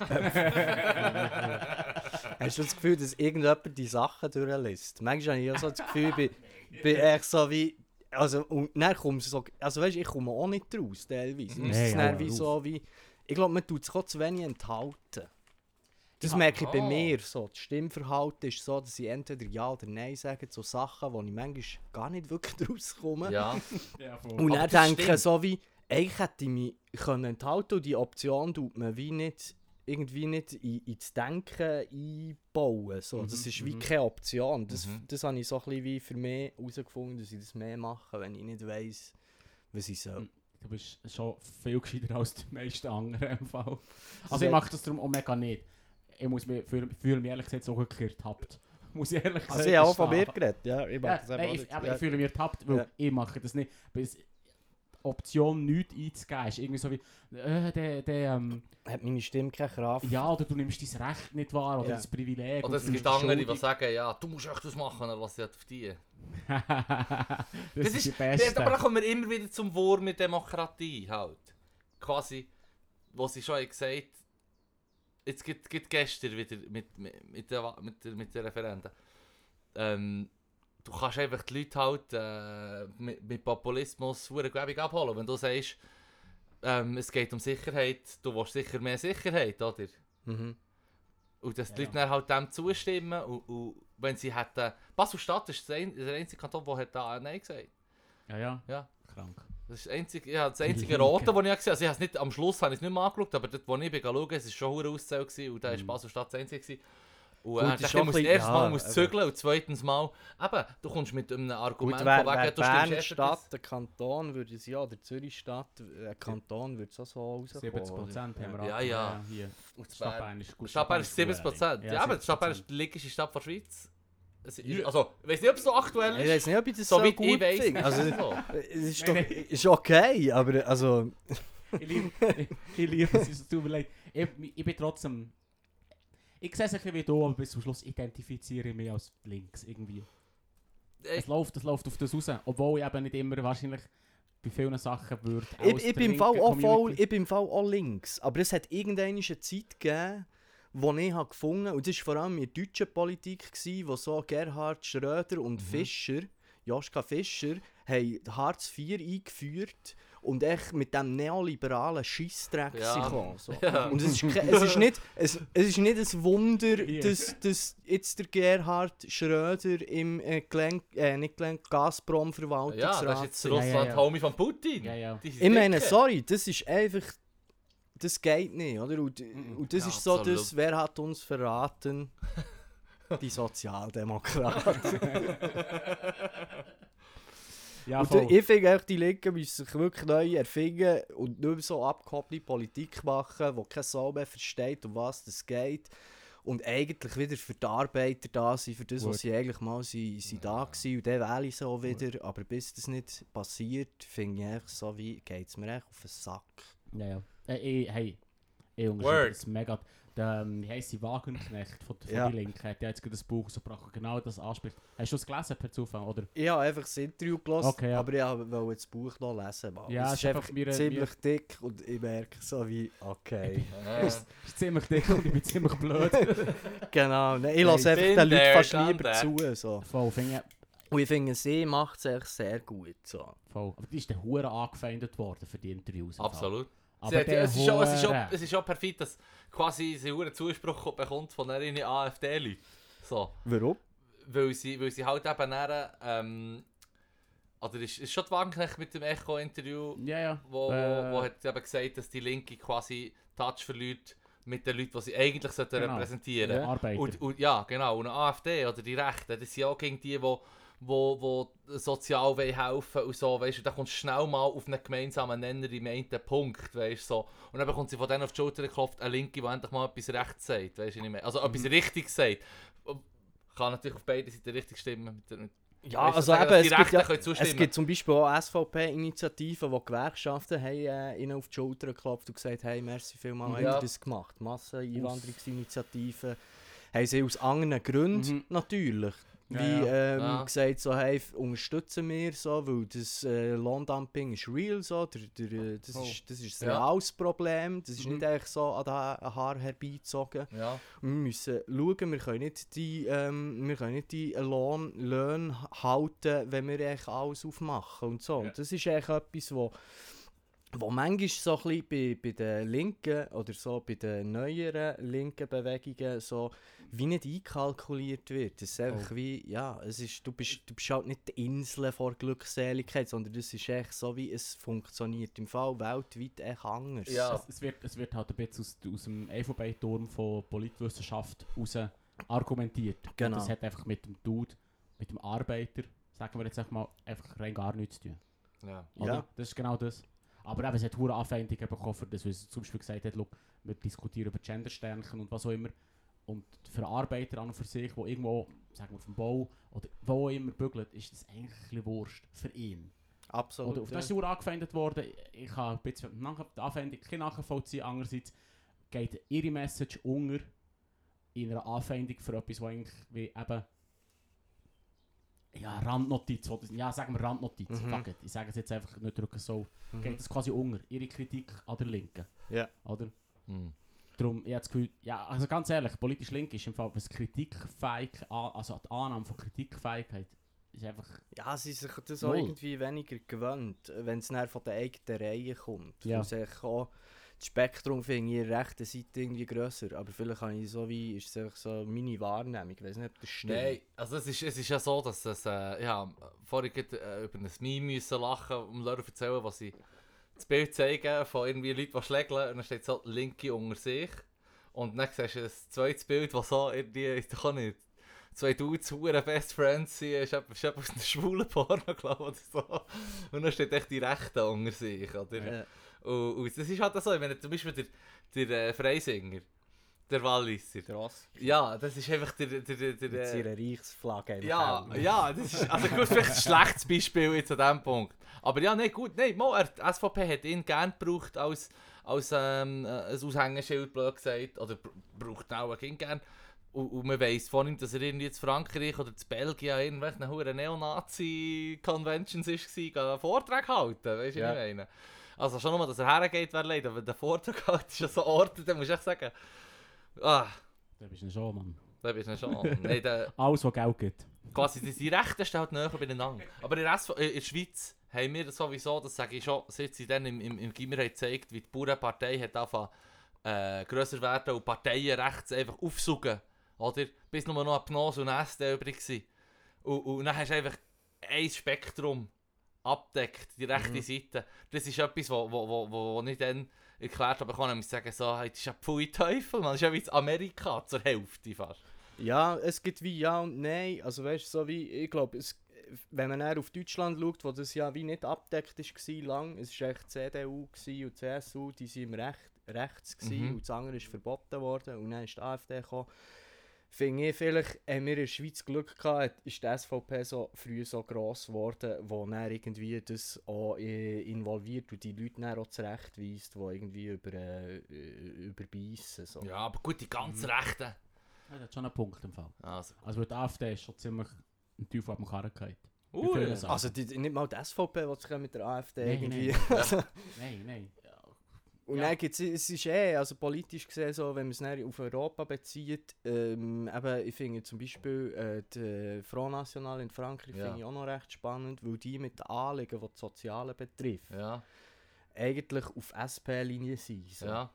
Hast du das Gefühl, dass irgendjemand die Sachen durchliest? Manchmal habe ich auch so das Gefühl, ich bin, bin echt so wie... Also, und dann kommst so... Also weißt du, ich komme auch nicht raus, teilweise. Nee, es wie auf. so wie... Ich glaube, man tut auch zu wenig enthalten. Das Ja, merke ich bei ah. mir so. Das Stimmverhalten ist so, dass ich entweder Ja oder Nein sage zu Sachen, wo ich manchmal gar nicht wirklich rauskomme. Ja. Ja. Und dann denke stimmt. ich so wie, eigentlich hätte ich mich können enthalten und die Option tut man wie nicht, irgendwie nicht in, ins Denken einbauen. So. Mhm, das ist wie mhm. keine Option. Das, Mhm. das habe ich so ein bisschen wie für mich herausgefunden, dass ich das mehr mache, wenn ich nicht weiss, was ich soll. Mhm. Du bist schon viel gescheiter als die meisten anderen im Fall. Also So- ich mache das darum auch mega nicht. Ich muss mich, fühle, fühle mich ehrlich gesagt so ertappt. Muss ich ehrlich Also ich habe auch von mir geredet, ja. Ich Ja, nein, ich, nicht. aber Ja. ich fühle mich ertappt, weil Ja. ich mache das nicht. Es, Option nichts einzugeben ist irgendwie so wie, äh, der, der, ähm, Hat meine Stimme keine Kraft. ja, oder du nimmst dein Recht nicht wahr, oder Ja. das Privileg. Oder und es gibt andere, die sagen, ja, du musst echt das machen, oder was sie auf die. das, Das ist die ist, Beste. aber dann kommen wir immer wieder zum Wurm mit Demokratie halt. Quasi, wo sie schon haben gesagt jetzt gibt gibt gestern wieder mit, mit, mit, der, mit, der, mit den Referenden. Ähm, du kannst einfach die Leute halt äh, mit, mit Populismus hure gäbig abholen. Wenn du sagst, ähm, es geht um Sicherheit, du willst sicher mehr Sicherheit, oder? Mhm. Und dass die Ja, Leute dann halt dem zustimmen und, und wenn sie hätten... Basel-Stadt ist der der einzige Kanton, der hat da Nein gesagt Ja, ja. Ja. Krank. Das ist das einzige, ja, das einzige. Rote, das ich gesehen habe. Also ich habe es nicht, am Schluss habe ich es nicht mehr angeschaut, aber dort, wo ich bin schauen, es war schon hure auszählt gewesen und da war Mhm. Basel-Stadt das einzige. gewesen. Und Gut, äh, ich schon muss bisschen- erste Mal ja, muss aber- zügeln und zweitens Mal, eben, du kommst mit einem Argument Gut, wäre von wegen, wär du stimmst Bern erst Stadt ein Kanton, würde es ja, oder Zürich Stadt ein Kanton, würde es auch so rauskommen. 70 oder? Prozent haben wir Ja, auch. ja. Hier. Stadt Bern ist gut. Stadt Bern ist 70 Prozent. Ja, aber die Stadt Bern ist die linkeste Stadt der Schweiz. Es ist, Ja. also, ich weiß nicht, ob es so aktuell Ich ist. weiß nicht, ob ich das so so, gut ich weiß. finde. ist Also, es ist, Nein, doch, nein. ist okay, aber also... Ich liebe ich, ich liebe es, es tut mir leid. Ich, ich bin trotzdem... Ich sehe es ein bisschen wie du, aber bis zum Schluss identifiziere ich mich als links irgendwie. Äh, Es läuft, es läuft auf das raus. Obwohl ich eben nicht immer wahrscheinlich bei vielen Sachen würde. Ich, ich, bin im Fall auch voll, ich bin im Fall auch links. Aber es hat irgendeine Zeit gegeben, wo ich habe gefunden und das war vor allem in der deutschen Politik, gewesen, wo so Gerhard Schröder und Mhm. Fischer, Joschka Fischer, haben Hartz IV eingeführt und echt mit dem neoliberalen Scheissdreck Ja. gekommen, so. Ja. Und es ist, es ist nicht, es, es ist nicht ein Wunder, Ja. dass, dass jetzt der Gerhard Schröder im äh, Glenn, äh, nicht Glenn, Gazprom ja, Verwaltungsrat das ist jetzt sitzt. Ja, ja, ja. Von Putin. Ja, ja. Ich meine, sorry, das ist einfach. Das geht nicht, oder? Und, und das Ja, ist so absolut. das, wer hat uns verraten? Die Sozialdemokraten. Ja, und voll. ich finde, die Linken müssen sich wirklich neu erfinden und nicht mehr so abgekoppelte Politik machen, wo kein Sau mehr versteht, um was es geht. Und eigentlich wieder für die Arbeiter da sind, für das, Gut. was sie eigentlich mal sind, sind da waren. Und dann wähle ich sie auch wieder. Aber bis das nicht passiert, finde ich echt so wie, geht es mir echt auf den Sack. Ja, ja. Äh, ich, hey, ich Word. unterschreibe das mega. Der, ähm, wie heisst sie, Wagenknecht von, von Ja. die Linken, hat ja jetzt gerade ein Buch rausgebracht, genau das anspricht. Hast du es gelesen per Zufall, oder? Ich habe einfach das Interview gelesen, Okay, ja. aber ich wollte das Buch noch lesen. Mann. Ja, es ist ist einfach einfach mir- ziemlich dick und ich merke so wie, okay. Es ist ziemlich dick und ich bin ziemlich blöd. genau, nein, ich lasse einfach den Leuten fast lieber zu. So. voll, finde Und ich finde, sie macht es echt sehr gut. So. voll. Aber die ist der Hure angefeindet worden für die Interviews. im Fall. Aber hat, es, ist schon, es, ist Hure- es ist schon perfid, dass quasi sie einen Zuspruch bekommt von einer AfD-Leuten. So. Warum? Weil sie, weil sie halt eben dann, ähm, oder ist, ist schon die Wagenknecht mit dem Echo-Interview, Ja, ja. wo, Äh, wo, hat eben gesagt, dass die Linke quasi Touch verliert mit den Leuten, die sie eigentlich sollten Genau. repräsentieren Ja. Arbeiter. Und, und, ja, genau. Und eine AfD oder die Rechten, das sind auch gegen die, die wo, wo sozial wollen helfen und so, weißt du, da kommst du schnell mal auf einen gemeinsamen Nenner im einen Punkt, weißt so. Und dann bekommt sie von denen auf die Schulter geklopft, eine Linke, die endlich mal etwas Rechts sagt, weißt du, nicht mehr. Also etwas Richtiges sagt. Kann natürlich auf beiden Seiten richtig stimmen. Mit, mit, Ja, weißt also sagen, eben, es die gibt, ja, es gibt zum Beispiel auch SVP-Initiativen, wo Gewerkschaften haben, äh, ihnen auf die Schulter geklopft und gesagt hey, merci vielmals, Ja. ihr das gemacht. Masseneinwanderungsinitiativen haben sie aus anderen Gründen Mhm. natürlich. Ja, Wie ja. ähm, Ja. gesagt, so, hey, unterstützen wir so, weil das äh, Lohndumping ist real, so, der, der, äh, das, Oh. ist, das ist ein Ja. reales Problem, das ist Mhm. nicht einfach so an den Ha- Haar herbeizogen. ja. Wir müssen schauen, wir können nicht die, ähm, wir können nicht die Lohn, Löhne halten, wenn wir eigentlich alles aufmachen und so. Ja. Und das ist eigentlich etwas, wo, wo manchmal so ein bisschen bei, bei den Linken oder so bei den neueren linken Bewegungen so wie nicht einkalkuliert wird. Das ist einfach Oh. wie, ja, es ist, du, bist, du bist halt nicht die Insel vor Glückseligkeit, sondern das ist echt so, wie es funktioniert im Fall weltweit echt anders. Ja. Es, es, wird, es wird halt ein bisschen aus, aus dem Elfenbeinturm von Politwissenschaft raus argumentiert. Genau. Und das hat einfach mit dem Dude, mit dem Arbeiter, sagen wir jetzt einfach mal, einfach rein gar nichts zu tun. ja. Oder? Ja. Das ist genau das. Aber eben, es hat hohe Anfeindungen bekommen, für das, weil sie zum Beispiel gesagt hat, «Schau, wir diskutieren über Gendersternchen und was auch immer. Und für Arbeiter an und für sich, die irgendwo, sagen wir, auf dem Bau oder wo auch immer bügeln, ist das eigentlich ein bisschen Wurscht für ihn. Absolut. Oder auf das ist er angefeindet worden. Ich kann ein bisschen die Anfeindung ein bisschen nachvollziehen. Andererseits geht ihre Message unter in einer Anfeindung für etwas, was eigentlich wie eben ja, Randnotiz, oder, ja, sagen wir Randnotiz, Mhm. fuck it. ich sage es jetzt einfach nicht drücken so, Mhm. geht das quasi unter, ihre Kritik an der Linken, Ja. oder? Hm. Darum, ich habe das Gefühl, ja, also ganz ehrlich, politisch link ist im Fall, was Kritikfähig, also die Annahme von Kritikfähigkeit ist einfach... Ja, sie sind sich das auch irgendwie weniger gewöhnt, wenn es dann von der eigenen Reihe kommt. Ja. Ja. Sich auch das Spektrum finde ich in der rechten Seite irgendwie grösser, aber vielleicht habe ich so wie, ist es einfach so meine Wahrnehmung, ich weiß nicht, ob das stimmt. Nein, also es ist, es ist ja so, dass es, äh, ja, vorhin äh, über ein Meme müssen lachen, um Leuten zu erzählen, was sie das Bild zeigen von irgendwie Leuten, die schlägeln und dann steht so Linke unter sich und dann siehst du ein zweites Bild, das so irgendwie, ich kann nicht, zwei Dudes, hure Best Friends sind, ist etwas aus einem schwulen Porno, glaube ich, oder so. Und dann steht echt die Rechte unter sich, oder? Ja. Und, und das ist halt so, meine, zum Beispiel der, der äh, Freisinger, der Walliser. Krass. Ja, das ist einfach der, der, der, der, Mit der ihrer Reichsflagge ja, ja, das ist also gut, vielleicht ein schlechtes Beispiel jetzt an diesem Punkt. Aber ja, nein, gut, nein, mal, er, SVP hat ihn gerne gebraucht als, als ähm, äh, ein Aushängeschild, blöd gesagt, oder br- braucht auch ihn gerne. Und, und man weiss von ihm, dass er irgendwie in Frankreich oder in Belgien huren Neonazi-Conventions war, einen Vortrag halten, weißt du, Ja. was ich meine? Also schon nur, dass er hergeht, wäre leid, aber der Vortrag halt ist an so Orten, dann musst du echt sagen, ah, Da bist du schon, Mann. da bist du schon. Nein, der, Alles, was Geld gibt. quasi die, die Rechten stehen halt näher beieinander. Aber in der, äh, in der Schweiz haben wir das sowieso, das sage ich schon, seit sie dann im, im, im Gimmer gezeigt, wie die Bauernpartei hat angefangen äh, grösser werden und Parteien rechts einfach aufsuchen. Oder? Bis nur noch ein Pnos und SD übrig waren. Und, und dann hast du einfach ein Spektrum abdeckt, die rechte Mhm. Seite. Das ist etwas, wo, wo, wo, wo, ich dann erklärt habe, ich kann nämlich sagen, so, das ist ja Pfui Teufel, man. Ist ja wie in Amerika zur Hälfte fast. Ja, es gibt wie Ja und Nein. Also weißt du, so wie, ich glaube, wenn man eher auf Deutschland schaut, wo das ja wie nicht abdeckt war lang, es war echt CDU und CSU, die sind im Recht, rechts Mhm. und das andere ist verboten worden und dann ist die AfD gekommen. Finde ich, vielleicht haben wir in der Schweiz Glück gehabt, ist die SVP so früh so gross geworden, wo dann irgendwie das auch äh, involviert und die Leute dann auch zurechtweist, die irgendwie über, äh, äh, überbeissen. So. Ja, aber gut, die ganz Rechten. Ja, das hat schon einen Punkt im Fall. Also, Also die AfD ist schon ziemlich ein Teufel auf dem Karren gehabt. Sachen. Also die, nicht mal die SVP, die sich mit der AfD Nein, irgendwie... nein. Nein, nein. Und Ja. dann gibt's, es ist eh, also politisch gesehen so, wenn man es auf Europa bezieht, ähm, eben, ich finde zum Beispiel äh, die Front National in Frankreich Ja. finde ich auch noch recht spannend, weil die mit den Anliegen, die das Soziale betrifft, Ja, eigentlich auf SP-Linie sind. So. ja.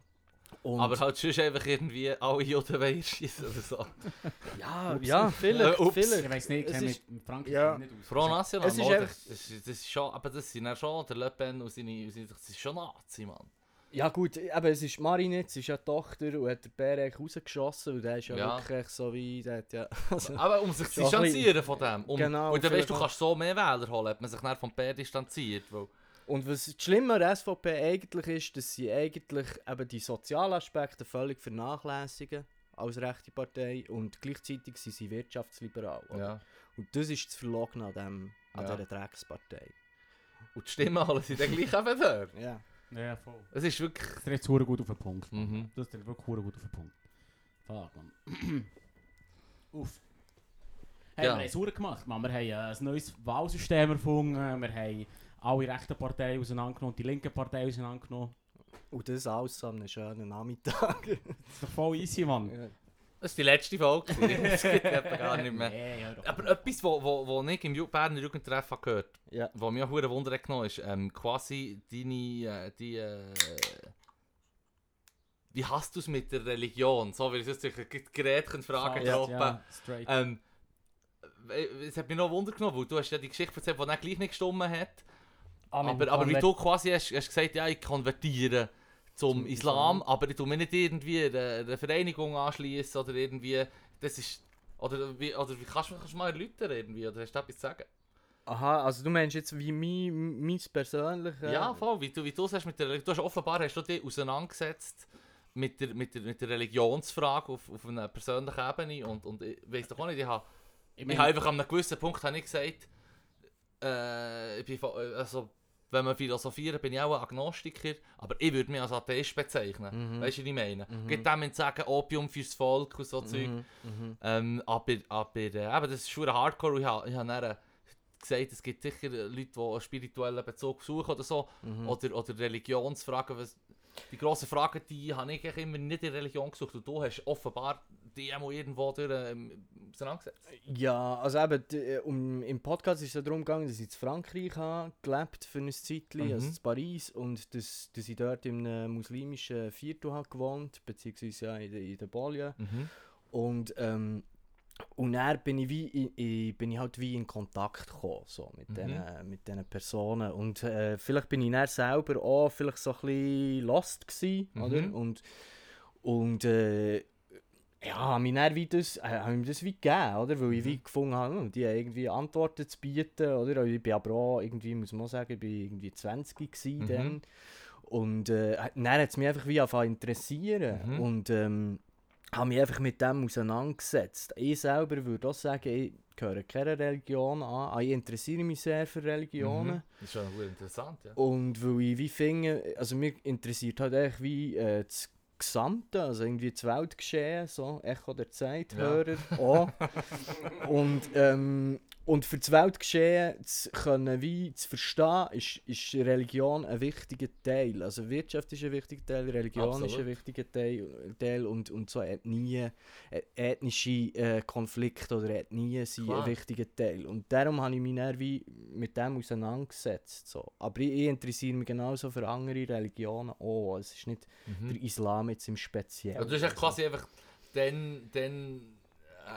Und, Aber halt sonst einfach irgendwie alle Juden schießen oder so. ja, Ups. ja, vielleicht, Äh, vielleicht. Ich weiß nicht, ich Es kenne ist- mit, Frankreich ja. nicht aus. Front National, Es ist einfach- das, ist, das ist schon, aber das sind ja schon, der Le Pen und seine, und seine das ist schon Nazi, Mann. Ja gut, aber es ist Marinitz, ist ja die Tochter und hat den Bär eigentlich rausgeschossen und der ist ja, Ja. wirklich so wie, der hat ja... Also, Aber um sich zu distanzieren von dem. Um, Genau, und dann weißt du, du kannst so mehr Wähler holen, hat man sich dann vom PR distanziert. Weil, Und was das Schlimme an der SVP eigentlich ist, dass sie eigentlich eben die sozialen Aspekte völlig vernachlässigen als rechte Partei und gleichzeitig sind sie wirtschaftsliberal. ja. Und das ist das Verlogen an, dem, an Ja. dieser Dreckspartei. Und die Stimmen holen sie dann gleich eben dort. Ja. Ja, voll. Es ist wirklich... Das trifft hure gut auf den Punkt. Mhm. Das trifft wirklich gut auf den Punkt. Fuck, man. Uff. Hey, Ja. Wir haben es hure gemacht, man. Wir haben äh, ein neues Wahlsystem erfunden. Wir haben alle rechten Parteien auseinandergenommen, die linke Partei auseinandergenommen. Und das alles an einem schönen Nachmittag. Das ist doch voll easy, Mann. ja. Das ist die letzte Folge. Das gibt gar nicht mehr. Nee, Aber etwas, wo, wo, wo ich im Berner Jugendtreff habe gehört ja. was mich auch hure Wunder genommen ist, ähm, quasi deine, äh, die, äh, wie hast du es mit der Religion? So, weil es jetzt Gerät Fragen Ja, droppen. ja, straight. Ähm, äh, es hat mich noch Wunder genommen, weil du hast ja die Geschichte erzählt, die dann gleich nicht gestummen hat. Ah, aber, aber wie du quasi hast, hast gesagt, ja, ich konvertiere zum, Zum Islam, Islam. aber ich tue mich nicht irgendwie einer, einer Vereinigung anschließen oder irgendwie, das ist, oder wie, oder wie kannst du kannst du mal erläutern irgendwie, oder hast du etwas zu sagen? Aha, also du meinst jetzt wie mein, mein persönliches... Ja, voll, wie du, wie du sagst, mit der, du hast offenbar hast du dich auseinandergesetzt mit der, mit der, mit der Religionsfrage auf, auf einer persönlichen Ebene und, und ich weiß doch auch nicht, ich habe ich Ich habe einfach an einem gewissen Punkt habe ich gesagt, äh, ich bin, also, wenn wir philosophieren, bin ich auch ein Agnostiker, aber ich würde mich als Atheist bezeichnen. Mhm. Weißt du, was ich meine? Mhm. Geht dem sagen, Opium fürs Volk und so Zeug. Mhm, mhm. Ähm, aber, aber, äh, eben, das ist schon hardcore und ich habe, ich habe dann, gesagt, es gibt sicher Leute, die einen spirituellen Bezug suchen oder so, Mhm. oder, oder Religionsfragen. Was, die grossen Fragen, die habe ich eigentlich immer nicht in Religion gesucht und du hast offenbar die auch irgendwo durch ähm, auseinandergesetzt? Ja, also eben, äh, um, im Podcast ist es darum gegangen, dass ich in Frankreich habe, gelebt für ein Zeitchen, Mhm. also in Paris, und dass, dass ich dort in einem muslimischen Viertel habe gewohnt, beziehungsweise ja in der, in der Banlieue. Mhm. Und, ähm, und dann bin ich, wie, in- in, bin ich halt wie in Kontakt gekommen, so, mit Mhm. diesen mit diesen Personen. Und äh, vielleicht bin ich dann selber auch vielleicht so ein bisschen lost gewesen, Mhm. oder? Und, und äh, ja, habe mir dann wie das, äh, mir das wie gegeben, oder? Weil ich wie gefunden habe, hm, die irgendwie Antworten zu bieten, oder? Und Ich bin aber auch irgendwie, muss man sagen, ich bin irgendwie 20 gewesen Mhm. dann. Und äh, dann hat es mich einfach wie angefangen interessieren. Mhm. Und ähm, habe mich einfach mit dem auseinandergesetzt. Ich selber würde auch sagen, ich gehöre keiner Religion an. aber Ich interessiere mich sehr für Religionen. Mhm. Das ist schon interessant, ja. Und weil ich wie finde, also mich interessiert halt echt wie äh, das Gesamte, also irgendwie das Weltgeschehen, so Echo der Zeithörer auch. und, ähm, und für das Weltgeschehen zu können, wie zu verstehen, ist, ist Religion ein wichtiger Teil. Also Wirtschaft ist ein wichtiger Teil, Religion ist Absolut. ein wichtiger Teil, Teil und, und so Ethnie, äh, ethnische äh, Konflikte oder Ethnien sind Klar. ein wichtiger Teil. Und darum habe ich mich dann wie mit dem auseinandergesetzt. So. Aber ich, ich interessiere mich genauso für andere Religionen auch. Es ist nicht Mhm. der Islam jetzt im Speziellen. Also, du hast echt quasi einfach den, den äh,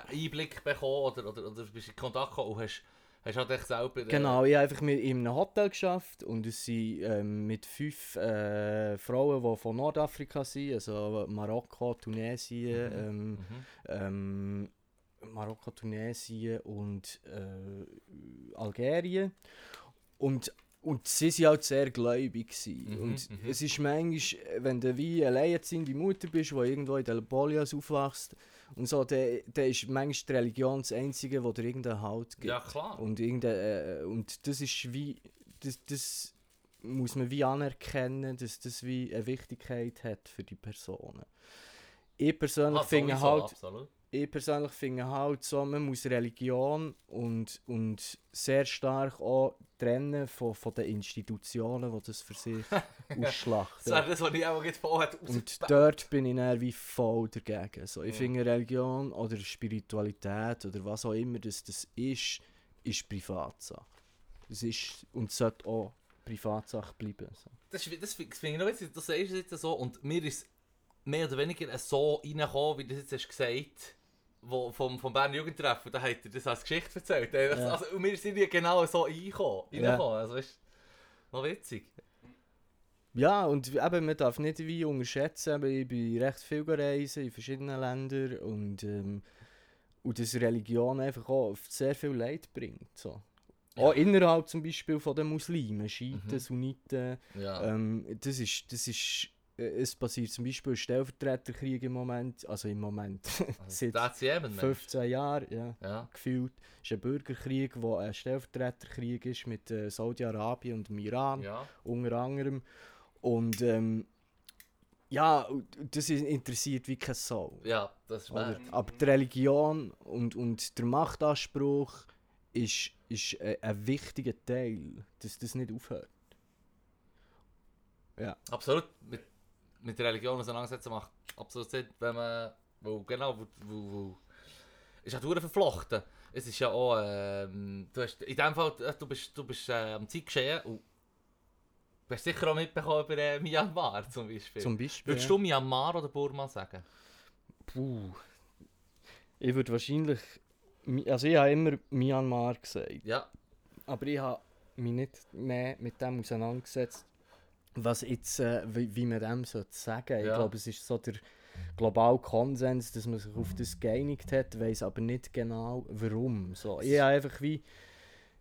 Einblick bekommen oder, oder, oder bist in Kontakt gekommen und hast, hast halt echt selber... Äh, Genau, ich habe einfach mit in einem Hotel geschafft und es sind ähm, mit fünf äh, Frauen, die von Nordafrika sind, also Marokko, Tunesien, ähm, Mhm. ähm, Marokko, Tunesien und äh, Algerien. Und, und sie waren halt sehr gläubig. Mhm, und mhm. es ist manchmal, wenn du wie alleinerziehende Mutter bist, die irgendwo in der Polias aufwachst, und so, dann, dann ist manchmal die Religion das Einzige, wo dir irgendeinen Halt gibt. Ja, klar. Und, irgendein, äh, und das ist wie. Das, das muss man wie anerkennen, dass das wie eine Wichtigkeit hat für die Personen. Ich persönlich Ah, finde halt, Absolut. Ich persönlich finde halt so, man muss Religion und, und sehr stark auch trennen von, von den Institutionen, die das für sich Das ausschlachten. wäre das, was ich auch jetzt vorher Und dort bin ich dann wie voll dagegen. So, ich Mhm. finde Religion oder Spiritualität oder was auch immer das, das ist, ist Privatsache. Das ist und sollte auch Privatsache bleiben. So. Das, ist- das finde ich noch witzig, du sagst es jetzt so und mir ist mehr oder weniger so reingekommen, wie du es jetzt hast gesagt wo, vom, vom Berner Jugendtreffen, da hat er das als Geschichte erzählt. Das, Ja. also, und wir sind ja genau so reingekommen. Ja. Also, weißt, noch witzig. Ja, und eben, man darf nicht wie unterschätzen, ich bin recht viel reisen in verschiedenen Ländern und, ähm, und dass Religion einfach auch sehr viel Leid bringt. So. Auch Ja. innerhalb zum Beispiel von den Muslimen, Schiiten, Mhm. Sunniten. Ja. Ähm, das ist, das ist, es passiert zum Beispiel Stellvertreterkrieg im Moment, also im Moment, seit eben, Mensch. 15 Jahren, ja, Ja. gefühlt. Es ist ein Bürgerkrieg, der ein Stellvertreterkrieg ist mit äh, Saudi-Arabien und dem Iran ja. unter anderem. Und ähm, ja, das interessiert wie keine Sau. Ja, das ist Oder? Aber die Religion und, und der Machtanspruch ist, ist ein, ein wichtiger Teil, dass das nicht aufhört. Ja. Absolut. Mit, mit der Religion auseinandersetzen macht absolut Sinn, wenn man. Wo, genau, wo, wo, wo ist durch verflochten. Es ist ja auch. Ähm, du hast, in dem Fall, äh, du bist, du bist äh, am Zeit geschehen und du hast sicher auch mitbekommen über äh, Myanmar zum Beispiel. Zum Beispiel. Würdest du Myanmar oder Burma sagen? Puh. Ich würde wahrscheinlich. Also ich habe immer Myanmar gesagt. Ja. Aber ich habe mich nicht mehr mit dem auseinandergesetzt, was jetzt, äh, wie, wie man dem sollte sagen. Ich Ja. glaube, es ist so der globale Konsens, dass man sich auf das geeinigt hat, weiß aber nicht genau warum. So, ich habe einfach wie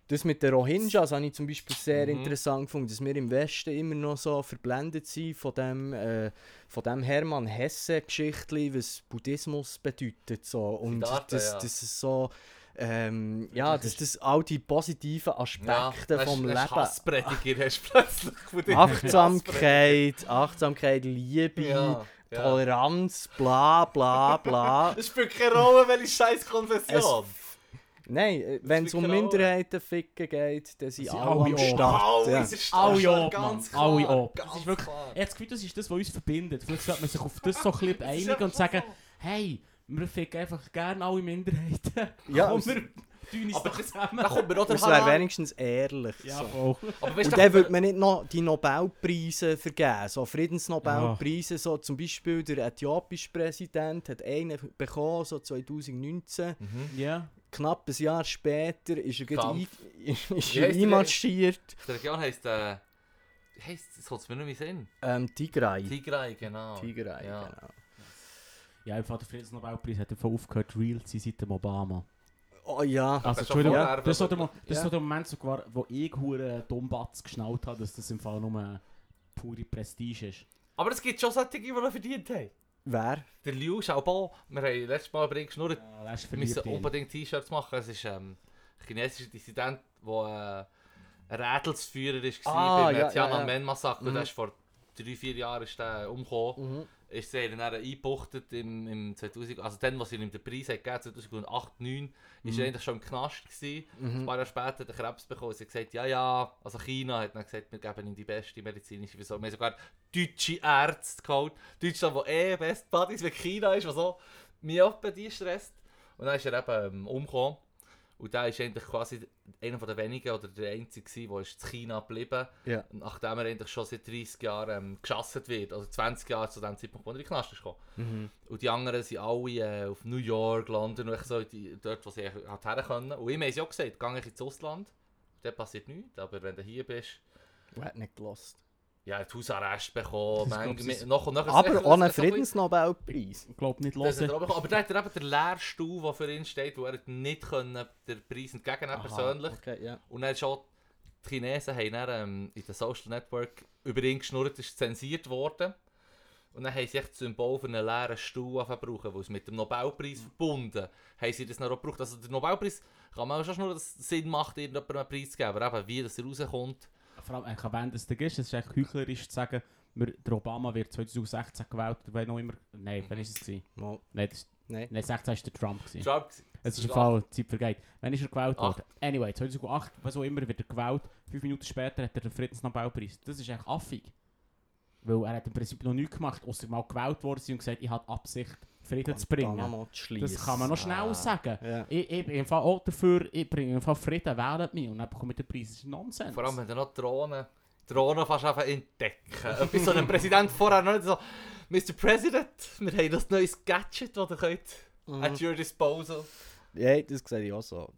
das mit den Rohingyas habe ich zum Beispiel sehr Mhm. interessant gefunden, dass wir im Westen immer noch so verblendet sind von dem, äh, von dem Hermann Hesse Geschichtli, was Buddhismus bedeutet so und Siddhartha, das, ja. das ist so ähm, ja, dass das all die positiven Aspekte ja, vom hast- hast Leben Hassprediger hast du plötzlich von dir. Achtsamkeit, Achtsamkeit, Liebe, Ja, ja. Toleranz, bla bla bla. Es spielt keine Rolle, welche scheiß Konfession. Nein, wenn es um Minderheiten ficken geht, dann sind alle am. Start. Alle ob, Mann. ganz klar, Alle ganz Das ist wirklich- klar. Ich habe das Gefühl, das ist das, was uns verbindet. Vielleicht sollte man sich auf das so ein bisschen einigen und sagen, hey, wir ficken einfach gerne alle Minderheiten. Ja, Komm, es- wir tun uns doch das- zusammen. Da kommt mir auch der Es wäre wenigstens ehrlich. Ja, so. Aber weißt Und dann würde man nicht noch die Nobelpreise vergeben, so Friedensnobelpreise, so zum Beispiel der äthiopische Präsident hat einen bekommen, so 2019. Mhm. Ja. Knapp ein Jahr später ist er, gerade ist er der? einmarschiert. Die Region heisst, äh, heisst, das kommt mir nicht mehr in den Sinn. Ähm, Tigray. Tigray, genau. Tigray, Ja. genau. Ja, im Fall der Friedensnobelpreis hat davon aufgehört, real zu sein seit dem Obama. Oh ja. Also, ist schon Entschuldigung, vorher, das ist so der, Mo- das ist Ja. so der Moment, sogar, wo ich hure Dummbatz geschnallt habe, dass das im Fall nur pure Prestige ist. Aber es gibt schon solche, die noch verdient haben. Wer? Der Liu Xiaobo, wir haben letztes Mal über ihn geschnurrt, Ja, das müssen unbedingt T-Shirts machen. Es ist ähm, ein chinesischer Dissident, der äh, ein Rädelsführer war Ah, beim ja, ja, Tiananmen-Massaker. Mhm. Der ist vor drei, vier Jahren ist der umgekommen. Mhm. Ist sie dann eingebuchtet im, im 2000, also dann, was sie ihm den Preis hat gegeben, 2008, 2009, ist Mhm. er eigentlich schon im Knast gewesen. Ein Mhm. paar Jahre später hat er Krebs bekommen. Sie hat gesagt, ja, ja, also China hat dann gesagt, wir geben ihm die beste medizinische Versorgung. Wir haben sogar deutsche Ärzte geholt. Deutschland, wo eh best Buddies wie China ist, was so Myopen die stresst. Und dann ist er eben ähm, umgekommen. Und der ist eigentlich quasi einer der wenigen oder der einzige der ist in China geblieben Ja. nachdem er eigentlich schon seit 30 Jahren ähm, geschasst wird, also 20 Jahre zu dem Zeitpunkt, wo er in den Knast ist. Mhm. Und die anderen sind alle äh, auf New York, London, und so die, dort, wo sie halt her können. Und ihm haben sie auch gesagt, geh ich ins Ausland, dann passiert nichts, aber wenn du hier bist, Wer hat nicht gelost? Ja, er hat Hausarrest bekommen, manchmal- noch, noch, Aber ohne Friedensnobelpreis. Ich glaube nicht er bekommen. Aber da hat er eben den Lehrstuhl, der für ihn steht, wo er nicht können, den Preis entgegennehmen Aha. persönlich. Okay, ja. Und dann schon, die Chinesen haben dann, ähm, in den Social Network über ihn geschnurrt, ist zensiert worden. Und dann haben sie echt das Symbol für einen leeren Stuhl angefangen weil es mit dem Nobelpreis verbunden haben sie das dann auch gebraucht. Also der Nobelpreis kann man auch schon schnurren, dass es Sinn macht, irgendjemandem einen Preis zu geben, aber eben, wie das rauskommt. Vor allem, ich wenn das Ding ist, es ist echt heuchlerisch zu sagen, wir, der Obama wird 2016 gewählt, oder wenn auch immer. Nein, wann war es? Gewesen? Nein, das, Nein. nein, 16 war der Trump. Gewesen. Trump. Es ist im Ja. Fall, die Zeit vergeht. Wann ist er gewählt worden? Anyway, 2008, was auch immer, wird er gewählt. Fünf Minuten später hat er den Friedensnobelpreis. Das ist echt affig. Weil er hat im Prinzip noch nichts gemacht, außer mal gewählt worden und gesagt, ich habe Absicht, Frieden zu bringen. Das kann man noch schnell Ah. sagen. Ja. Ich, ich bin im Fall auch dafür, ich bringe im Fall Frieden, wählt mich und dann bekomme ich den Preis. Das ist Nonsens. Vor allem, wenn du noch Drohnen, Drohnen fast einfach entdecken. Etwas so ein Präsident vorher noch nicht so, Mr. President, wir haben das neues Gadget, das ihr könnt, Mhm. at your disposal. Ja, das sehe ich auch so.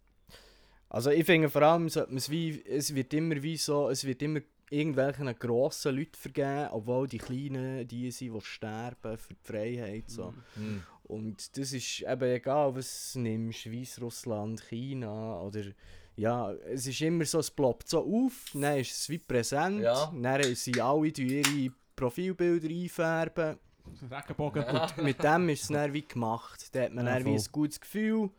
Also ich finde vor allem, es wird immer wie so, es wird immer irgendwelchen grossen Leuten vergeben, obwohl die Kleinen die sind, die sterben für die Freiheit. So. Hm. Und das ist eben egal, was du nimmst, Weißrussland, China oder... Ja, es ist immer so, es ploppt so auf, dann ist es wie präsent, Ja. dann sind alle ihre Profilbilder einfärben Regenbogen. Ja. und mit dem ist es dann wie gemacht. Da hat man Ja, dann wie ein gutes Gefühl.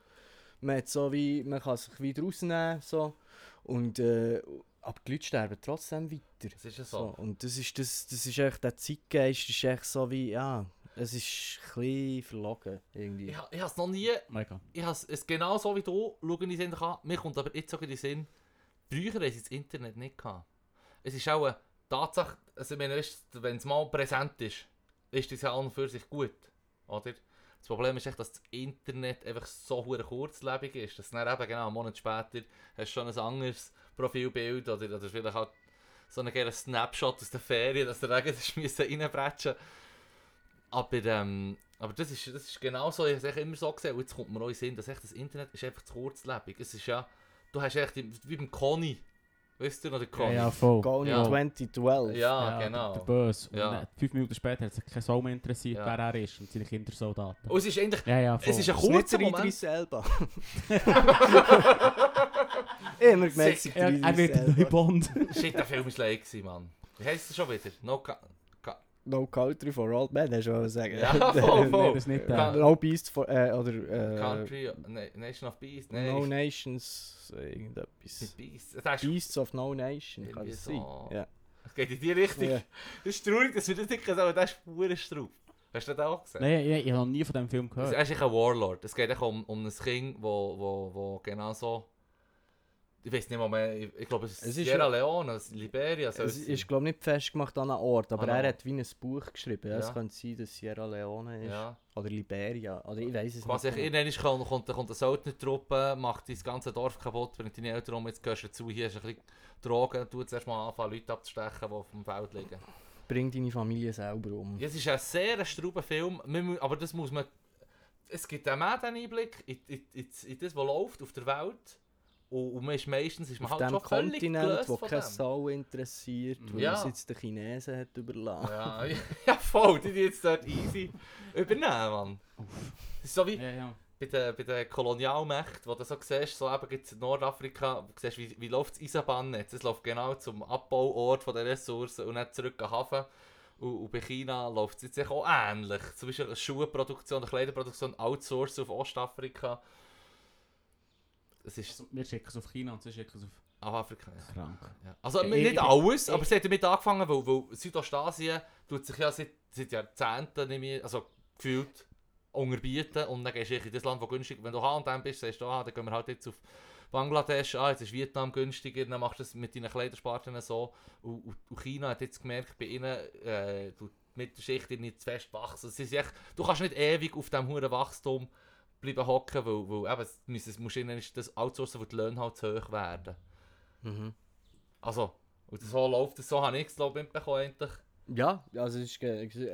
Man, hat so wie, man kann sich wieder rausnehmen. So. Und, äh, aber die Leute sterben trotzdem weiter. Das ist ja So. so. Und das ist, das, das ist echt, der Zeitgeist ist echt so wie, ja, es ist ein bisschen verlogen irgendwie. Ich, ich habe es noch nie, Mega. ich habe es genau so wie du, schauen in den Sinn an. Mir kommt aber jetzt sogar in den Sinn, früher sie das Internet nicht gehabt. Es ist auch eine Tatsache, also wenn es mal präsent ist, ist das ja an und für sich gut, oder? Das Problem ist echt, dass das Internet einfach so hure kurzlebig ist, dass dann eben genau einen Monat später hast du schon ein anderes Profilbild oder, oder vielleicht halt so einen Snapshot aus der Ferien, dass der Regen reinbretschen aber, ähm, aber das ist, das ist genau so, ich habe es immer so gesehen, und jetzt kommt mir auch in den Sinn, dass echt das Internet ist einfach zu kurzlebig. Es ist ja, du hast echt, wie beim Conny, weißt du noch, der Ja, Conny? ja, voll. Gone Ja. in 2012. Ja, der- genau. Der Böse. Und Ja. fünf Minuten später hat sich kein Sau mehr interessiert, Ja. wer er ist und seine Kindersoldaten. Und es ist eigentlich, Ja, ja, voll. es ist ein kurzer Moment. Idris Immer gemerkt, es ist er, er wird der neue. Bond. Shit, der Film ist leid gewesen, Mann. Wie heisst es schon wieder? No, Ca No Country for Old Men, hast du mal sagen. Ja, voll, voll. das ist nicht. No Beast for, äh, oder äh, Country, Na- Nation of Beast, nein, No Nations, irgendetwas. Beast. Beasts of No Nation, kann das sein? Ja. es geht in die Richtung. Ja. Das ist traurig, dass wir das nicht sagen, aber das ist pure Straub. Hast du das auch gesehen? Nein, ich, ich habe noch nie von diesem Film Es gehört. ist ein Warlord. Es geht echt um, um ein Kind, wo, wo, wo genau so ich weiß nicht mal mehr, ich, ich glaube es ist Es ist Sierra Leone, Liberia. Es ist, glaube ich, nicht festgemacht an einem Ort, aber Ah, er hat wie ein Buch geschrieben. Ja. Es könnte sein, dass Sierra Leone ist. ja. Oder Liberia. Oder ich weiß es Quasi, nicht. genau. irgendwann kommt, kommt, kommt eine Söldnertruppe, macht dein ganze Dorf kaputt, bringt deine Eltern um, jetzt gehst du dazu, hier ist ein bisschen Drogen, du zuerst mal anfangen, Leute abzustechen, die auf dem Feld liegen. Bring deine Familie selber um. Ja, es ist ein sehr strauber Film, aber das muss man... Es gibt den Einblick in, in, in, in das, was läuft auf der Welt. Und, und man ist meistens ist man Auf halt dem schon völlig Kontinent, gelöst wo von keine dem. Sau interessiert, weil Ja. es jetzt den Chinesen hat überlassen. Ja, ja, voll, die die jetzt dort easy übernehmen, Mann. Das ist so wie Ja, ja. bei den, bei den Kolonialmächten, wo du so siehst, so eben gibt's in Nordafrika, du siehst, wie, wie läuft das Eisenbahnnetz. Es läuft genau zum Abbauort von der Ressourcen und nicht zurück an den Hafen. Und, und bei China läuft es jetzt sicher auch ähnlich. Zum Beispiel eine Schuhproduktion, eine Kleiderproduktion outsourcen auf Ostafrika. Es ist Also, wir schicken es auf China und sie schicken es auf auf Afrika, ja. krank. Ja. Also Ich- nicht ich- alles, ich- aber es hat damit angefangen, weil, weil Südostasien tut sich ja seit, seit Jahrzehnten nicht mehr, also gefühlt unterbieten und dann gehst du in das Land, wo günstig wenn du H&M bist, sagst du, ah, dann gehen wir halt jetzt auf Bangladesch, ah, jetzt ist Vietnam günstiger, dann machst du das mit deinen Kleidersparten so und, und, und China hat jetzt gemerkt, bei ihnen äh, tut die Mittelschicht nicht zu fest wachsen. Es ist echt, du kannst nicht ewig auf diesem hohen Wachstum bleiben hocken, weil, weil eben, müssen- es muss ihnen das outsourcen, wo die Löhne halt zu hoch werden. Mhm. Also, und so läuft es, so habe ich es glaube ich mitbekommen eigentlich. Ja, also es, ist,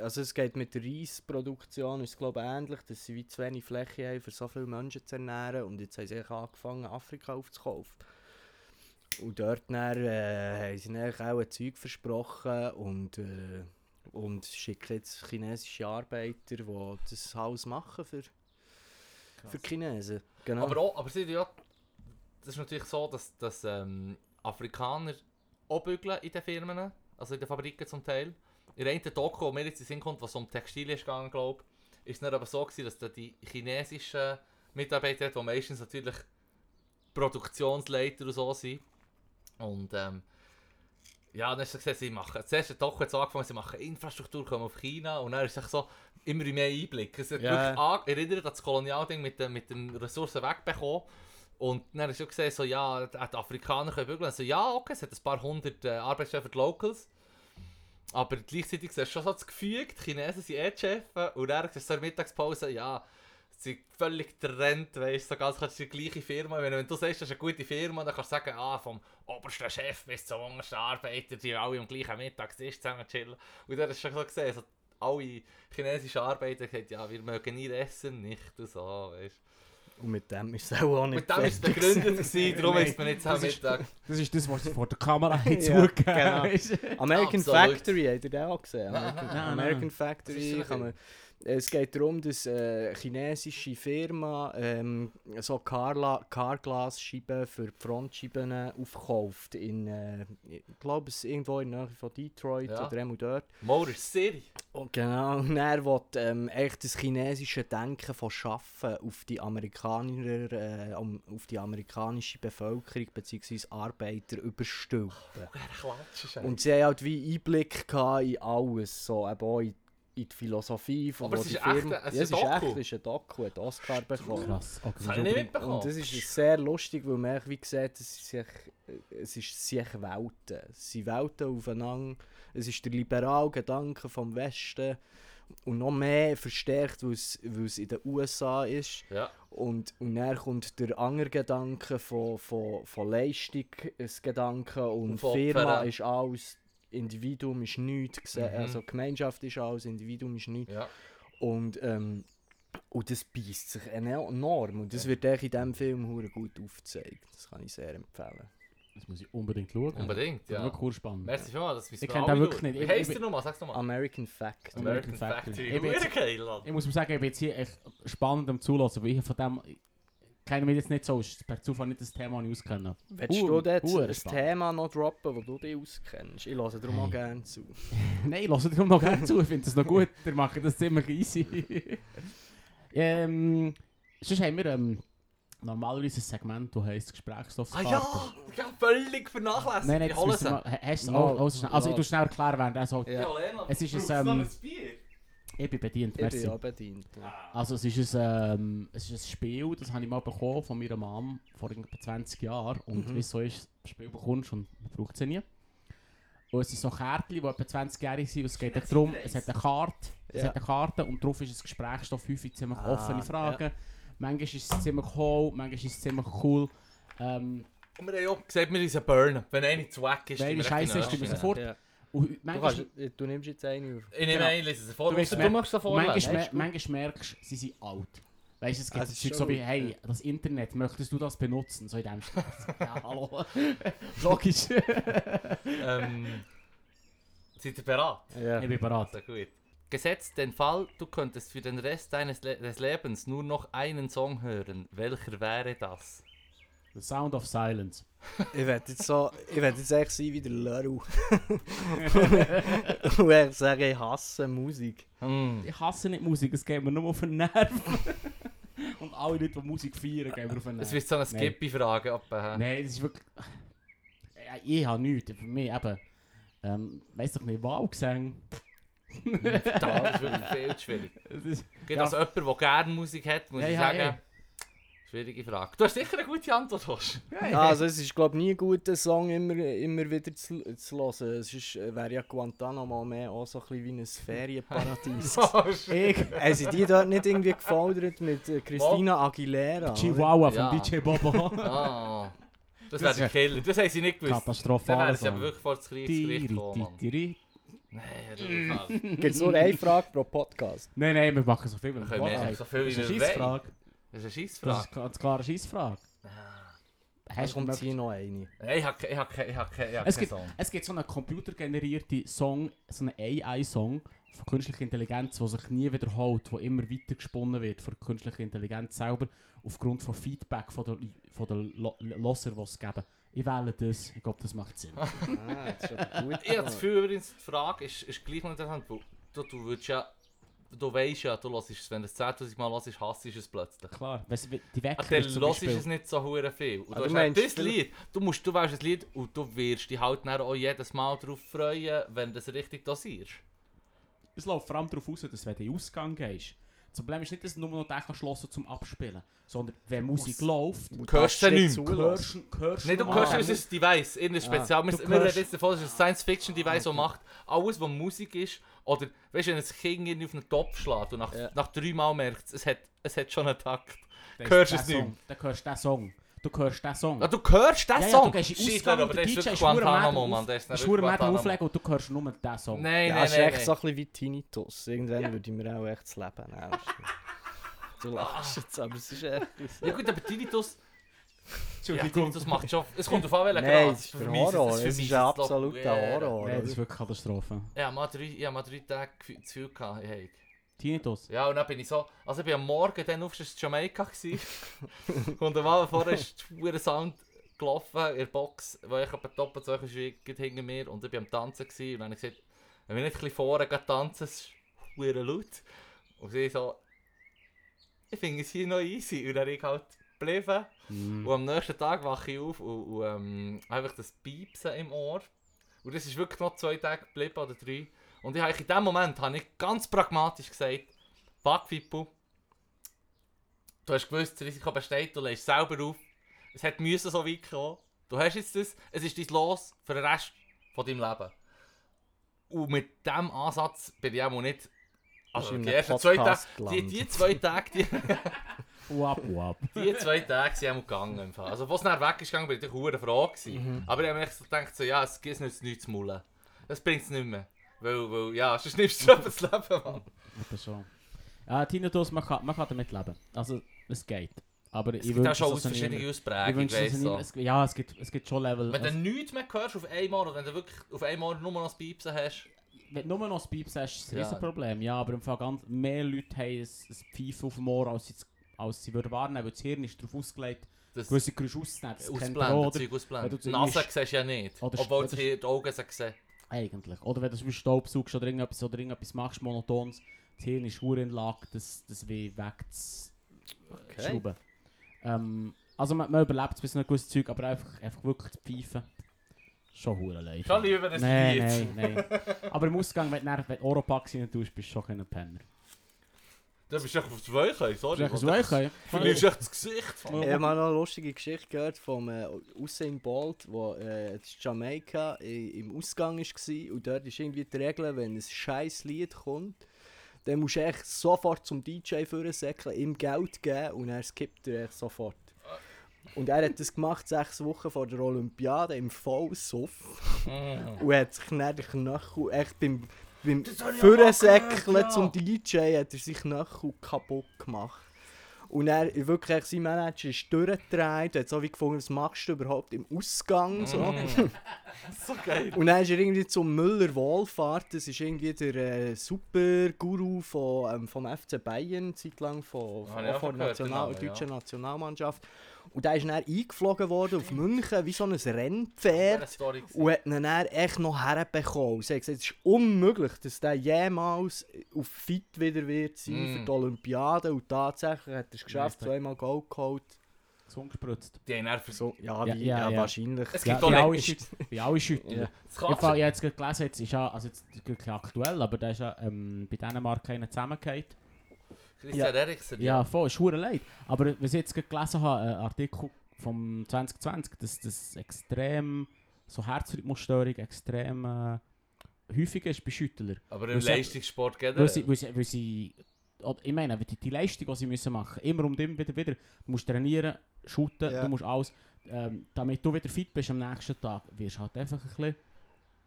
also es geht mit der Reisproduktion ist es, glaube ich, ähnlich, dass sie wie zu wenig Fläche haben, für so viele Menschen zu ernähren und jetzt haben sie angefangen, Afrika aufzukaufen. Und dort dann, äh, haben sie dann eigentlich auch ein Zeug versprochen und, äh, und schicken jetzt chinesische Arbeiter, die das Haus machen für, für die Chinesen. Genau. Aber auch, aber sie, ja, das ist natürlich so, dass, dass ähm, Afrikaner auch bügeln in den Firmen, also in den Fabriken zum Teil. In der einen Doku, wo mir jetzt in den Sinn kommt, was um Textilien ist gegangen, glaube ich, ist es aber so gewesen, dass da die chinesischen Mitarbeiter, die meistens natürlich Produktionsleiter und so sind, und ähm, ja, dann hast du gesehen, sie machen, zuerst hat Doku jetzt angefangen, sie machen Infrastruktur, kommen auf China und dann ist es so immer mehr Einblick. Es hat Ja. wirklich an, erinnert an das Kolonialding mit, den- mit den Ressourcen wegbekommen. Und dann hast du gesehen, so, ja, die Afrikaner können bügeln. Also, ja, okay, es hat ein paar hundert äh, Arbeitsstellen für die Locals. Aber gleichzeitig siehst du schon so das Gefühl, die Chinesen sind eh die Chefs. Und dann siehst du so in der Mittagspause, ja, sind völlig getrennt, weißt du, so ganz kannst du die gleiche Firma. Wenn, wenn du sagst, das ist eine gute Firma, dann kannst du sagen, ah, vom obersten Chef bis zum untersten Arbeiter, die alle am gleichen Mittagstisch zusammen chillen. Und dann hast du schon so gesehen, so, alle chinesischen Arbeiter haben gesagt, ja, wir mögen ihr Essen nicht und so, weißt du. und mit dem ist es auch nicht Mit dem war es begründet, gewesen, darum ist man nicht am ist- Mittag. Das ist das, was sie vor der Kamera haben zugegeben genau. American. Factory, habt ihr den auch gesehen? American, Factory ist kann man... Es geht darum, dass äh, eine chinesische Firma ähm, so Carla Carglass-Scheiben für Frontscheiben aufkauft. In, äh, ich glaube, es irgendwo in der Nähe von Detroit Ja. oder irgendwo dort. Motor City. Und genau, und er will ähm, echt das chinesische Denken von Schaffen auf die Amerikaner, äh, auf die amerikanische Bevölkerung bzw. Arbeiter überstülpen. Klatscht Und sie haben halt wie Einblick in alles, so eben auch in, in die Philosophie von Aber wo es die ist echt Firma... ein- es ja, ist es ist echt, es ist ein Doku, hat Oscar bekommen. Krass. Okay, Das habe ich nicht mitbekommen. Und das ist sehr lustig, weil man echt wie sieht, es, ist sich, es ist sich Welten. Es sind Welten aufeinander. Es ist der liberale Gedanke vom Westen und noch mehr verstärkt, weil es, weil es in den USA ist. Ja. Und, und dann kommt der andere Gedanke von, von, von Leistung, das Gedanke und Und Firma ist alles, Individuum ist nichts, Mhm. also Gemeinschaft ist alles, Individuum ist nichts. Ja. Und, ähm, und das beißt sich enorm. Und das wird echt in diesem Film hure gut aufgezeigt. Das kann ich sehr empfehlen. Das muss ich unbedingt schauen. Unbedingt, Ja. Wirklich cool spannend. Merci vielmals, das müssen Ich wir kenn alle den wirklich nicht. Wie Ich- heisst ich- der nochmal? Sag's nochmal. American Fact. American American Factory. Factory. Ich jetzt-. Ich muss mir sagen, ich bin jetzt hier echt spannend am Zulassen, weil ich von dem... Ich kenne mich jetzt nicht so, ist per Zufall nicht das Thema, das ich auskenne. Willst du dort hure ein spannend. Thema noch droppen, das du dich auskennst? Ich höre darum auch Hey. gerne zu. Nein, lass dir noch gerne zu, ich finde das noch gut. Wir machen das ziemlich easy. ähm, sonst haben wir ähm, normalerweise ein Segment, das heisst Gesprächsstoffskarte. Ah ja, ja, völlig vernachlässigt. Nein, nein, ich das hole müssen wir... Hast du es No, auch, auch so schnell? Also ich no. tue schnell erklären, während er so... Ja. Es ist ein, noch ähm, ein Bier? Ich bin bedient, Ich merci. bin ja bedient. ja. Also es ist, ein, ähm, es ist ein Spiel, das habe ich mal bekommen von meiner Mom vor etwa 20 Jahren. Und Mhm. wie es so ist, das Spiel bekommst und man braucht sie nie. Und es sind so Kärtchen, die etwa 20 Jahre sind. Und es geht darum, es hat eine Karte, es Ja. hat eine Karte und drauf ist ein Gesprächsstoff, häufig ziemlich Ah, offene Fragen. Manchmal ist es ziemlich cool, manchmal ist es ziemlich cool. Ähm, Und wir haben ja auch gesagt, wir müssen burnen. Wenn einer zu wack ist, Wenn ist, tun wir nehmen. Und Du, manchmal, kannst, du nimmst jetzt eine auf. Ich nehme Genau. einen, lese sie vor. Du Du, du machst es vorlesen. manchmal, merkst du, sie sind alt. Weißt du, es gibt Zeug schon so wie, hey, das Internet, möchtest du das benutzen? So in dem. Ja, hallo. Logisch. ähm, seid ihr bereit? Ja. ich bin bereit. Also gut. Gesetzt den Fall, du könntest für den Rest deines Le des Lebens nur noch einen Song hören. Welcher wäre das? The Sound of Silence. Ich werde jetzt so, ich jetzt echt sein wie der Leru. Und ich sage, ich hasse Musik. Hm. Ich hasse nicht Musik, es geht mir nur auf den Nerv. Und alle Leute, die Musik feiern, gehen mir auf den Es Nerv. wird so eine Skippy-Frage. äh, Nein, das ist wirklich... Ja, ich habe nichts. Für mich eben... Ähm, weiss doch nicht, Wahlgesang. Das ist wirklich viel zu schwierig. Ist- Ja. als jemand, der gerne Musik hat, muss Ja, ich ja, sagen, ja. Schwierige Frage. Du hast sicher eine gute Antwort. Ja, also es ist glaube nie gut, einen Song immer, immer wieder zu, zu hören. Es ist, äh, wäre ja Guantanamo mehr auch so ein bisschen wie ein Ferienparadies. Ich... Sie die dort nicht irgendwie gefordert mit äh, Christina Aguilera? Chihuahua Ja. von DJ Bobo. ah, das wäre der Killer. Das haben sie nicht gewusst. Dann Katastrophal. wären sie aber wirklich vor das Kriegsgericht Tiri, gekommen. Nein. Gibt es nur eine Frage pro Podcast? Nein, nein, wir machen so viel. Wir können mehr Wahrheit. so viel Das ist wie eine wir Scheissfrage. Das ist eine Das Scheissfrage. ist ganz klar eine Scheissfrage. Ah. Hast du hier noch eine. Nein, ich habe keine, ich keine, ich keine, ich habe Es gibt, Song. es gibt so einen computergenerierte Song, so einen AI-Song von künstlicher Intelligenz, der sich nie wiederholt, der immer weiter gesponnen wird von der künstlichen Intelligenz selber, aufgrund von Feedback von der, von der Lo- Loser, die es geben. Ich wähle das, ich glaube, das macht Sinn. Ah, das ist gut. Ich habe das Gefühl, übrigens, die Frage ist, ist gleich noch interessant, weil du, du würdest ja, du weißt ja, du hörst es, wenn du es 10'000 Mal hörst, hasst du es plötzlich. Klar, weißt du, die Ah, Wecker dann ist zum hörst du es nicht so hure viel. Und Ah, du du hast meinst, das du- Lied, du, musst, du weißt das Lied und du wirst dich halt dann auch jedes Mal darauf freuen, wenn du es richtig dosierst. Es läuft vor allem darauf aus, dass wenn du in den Ausgang gehst, das Problem ist nicht, dass du nur noch den kannst hören zum Abspielen, sondern wenn Musik läuft, Du Hörst du nicht zulassen. hörst du hörst Nein, du hörst, es ist ein Device, irgendein Spezial. wir reden hörst- jetzt davon, es ist ein Science-Fiction-Device, das macht alles, was Musik ist. Oder, weißt du, wenn ein Kind irgendwie auf einen Topf schlägt und nach, Ja. nach drei Mal merkt es, es hat, es hat schon einen Takt. Hörst es der nicht. Dann hörst du den Song. Du hörst den Song. Ah, du hörst den Ja, ja, Song? du gehst in den Ausgang, aber der DJ ist verdammt Guantanamo, Mann. Das ist verdammt Guantanamo. auflegen und du hörst nur den Song. Nein, Ja, nein, das ist nein. echt nein. so ein bisschen wie Tinnitus. Irgendwann würde ich mir auch echt das Leben nehmen. Du lachst jetzt, aber es ist echt... Ja gut, aber Tinnitus, ja, Entschuldigung. Tinnitus macht schon... Es kommt auf an, welchen Nein, Grad. das ist Für mich Horror. Es ist es ein absoluter schwer. Horror. Nein, das ist wirklich Katastrophe. Ich habe mal drei, ich habe mal drei Tage gefühl- zu viel gehabt. Hey. Tinnitus. Ja, und dann bin ich so... Also ich bin am Morgen dann auf Jamaika gewesen. und am Abend vorher ist der Sound gelaufen in der Box, wo ich etwa doppelt so gerade hinter mir. Und ich bin am Tanzen gewesen. Und dann habe ich gesagt, wenn wir nicht ein bisschen vorne gehen tanzen, es ist verdammt laut. Und sie so... Ich finde es hier noch easy. Und dann bin ich halt geblieben. Mm. Und am nächsten Tag wache ich auf und, und ähm, habe einfach das Piepsen im Ohr. Und das ist wirklich noch zwei Tage geblieben oder drei. Und ich habe in dem Moment habe ich ganz pragmatisch gesagt, fuck Fippo, du hast gewusst, das Risiko besteht, du lässt selber auf. Es hat müssen so weit kommen. Du hast jetzt das, es ist dein Los für den Rest von deinem Leben. Und mit diesem Ansatz bin ich auch nicht... Also die ersten zwei Tage, die, die zwei Tage, die... Wap, wap. Die zwei Tage sind auch gegangen. im Fall. Also, als es dann weg ist gegangen, bin ich natürlich froh. Mhm. Aber ich habe mir gedacht, so, ja, es gibt nichts nichts zu mullen. Das bringt es nicht mehr. Weil, weil, ja, sonst nimmst du das Leben, Mann. Etwa so. Ja, Tinnitus, man kann, man kann damit leben. Also, es geht. Aber Es ich gibt auch schon aus. Ich Ausprägungen, weißt du. Es- Ja, es gibt, es gibt schon Level. Wenn du Also, nichts mehr hörst auf einmal, oder wenn du wirklich auf einmal nur noch das Piepsen hast, wenn du nur noch das Pieps hast, ist ein Ja. Riesenproblem. Ja, aber im Fall ganz, mehr Leute haben ein, ein Pfeifen auf dem Ohr, als sie, als sie würden wahrnehmen, weil das Hirn ist darauf ausgelegt, das gewisse Geräusche auszunehmen. Das ausblenden? Zeug ausblenden. Die Nase siehst du ja nicht. Obwohl die Augen sie sehen. Eigentlich. Oder wenn du zum Beispiel Staubsaugst oder irgendetwas, oder irgendetwas machst, monotons, das Hirn ist hure in der Lage, das, das wie wegzuschrauben. Ähm, also man, man überlebt es bis zu einem gewissen Zeug, aber einfach, einfach wirklich zu pfeifen, schon hure leid. Schon lieber das Nein, nein, nein. Aber im Ausgang, wenn du, Oropax rein tust, bist du schon kein Penner. Du bist echt auf zwei können, sorry. Ist das Weiche? Du verlierst echt das Gesicht. Ich habe mal noch eine lustige Geschichte gehört vom äh, Usain Bolt, wo äh, in Jamaika im Ausgang war. Und dort ist irgendwie die Regel, wenn ein scheiß Lied kommt, dann musst du echt sofort zum DJ vorsäckeln, ihm Geld geben und er skippt er echt sofort. Und er hat das gemacht sechs Wochen vor der Olympiade im Vollsuff Mm. und hat sich dann den Knöchel echt beim, beim auch gehört, zum DJ hat er sich Knöchel kaputt gemacht. Und er wirklich sein Manager ist durchgedreht, hat so wie gefunden, was machst du überhaupt im Ausgang? So. Mm. so geil. Und dann ist er irgendwie zum Müller Wohlfahrt, das ist irgendwie der äh, Super-Guru von, ähm, vom FC Bayern, zeitlang von, Ah, ja, von der National, Namen, deutschen ja. Nationalmannschaft. Und der ist dann eingeflogen worden auf München wie so ein Rennpferd. Und hat ihn dann echt noch herbekommen. Sie hat gesagt, es ist unmöglich, dass der jemals auf fit wieder wird sein Mm. für die Olympiade. Und tatsächlich hat er es geschafft, zweimal Gold geholt. Gesund gespritzt. Die haben nervig. So, ja, Ja, wie, ja, ja, ja. wahrscheinlich. Es Ja, gibt auch wie alle Schütter. Ja. Ich habe jetzt gerade gelesen, jetzt ist ja, also jetzt aktuell, aber der ist ja ähm, bei Dänemark einer zusammengefallen. Christian Eriksen. Ja, voll, ist hure leid. Aber was ich jetzt gerade gelesen habe, ein Artikel vom 2020, dass das extrem, so Herzrhythmusstörung extrem äh, häufig ist bei Schüttlern. Aber im Leistungssport geht Weil sie, weil sie, weil sie oder ich meine, die, die Leistung, die sie müssen machen immer und immer wieder, wieder, du musst trainieren, shooten, Ja. du musst alles, ähm, damit du wieder fit bist am nächsten Tag, wirst du halt einfach ein bisschen, ein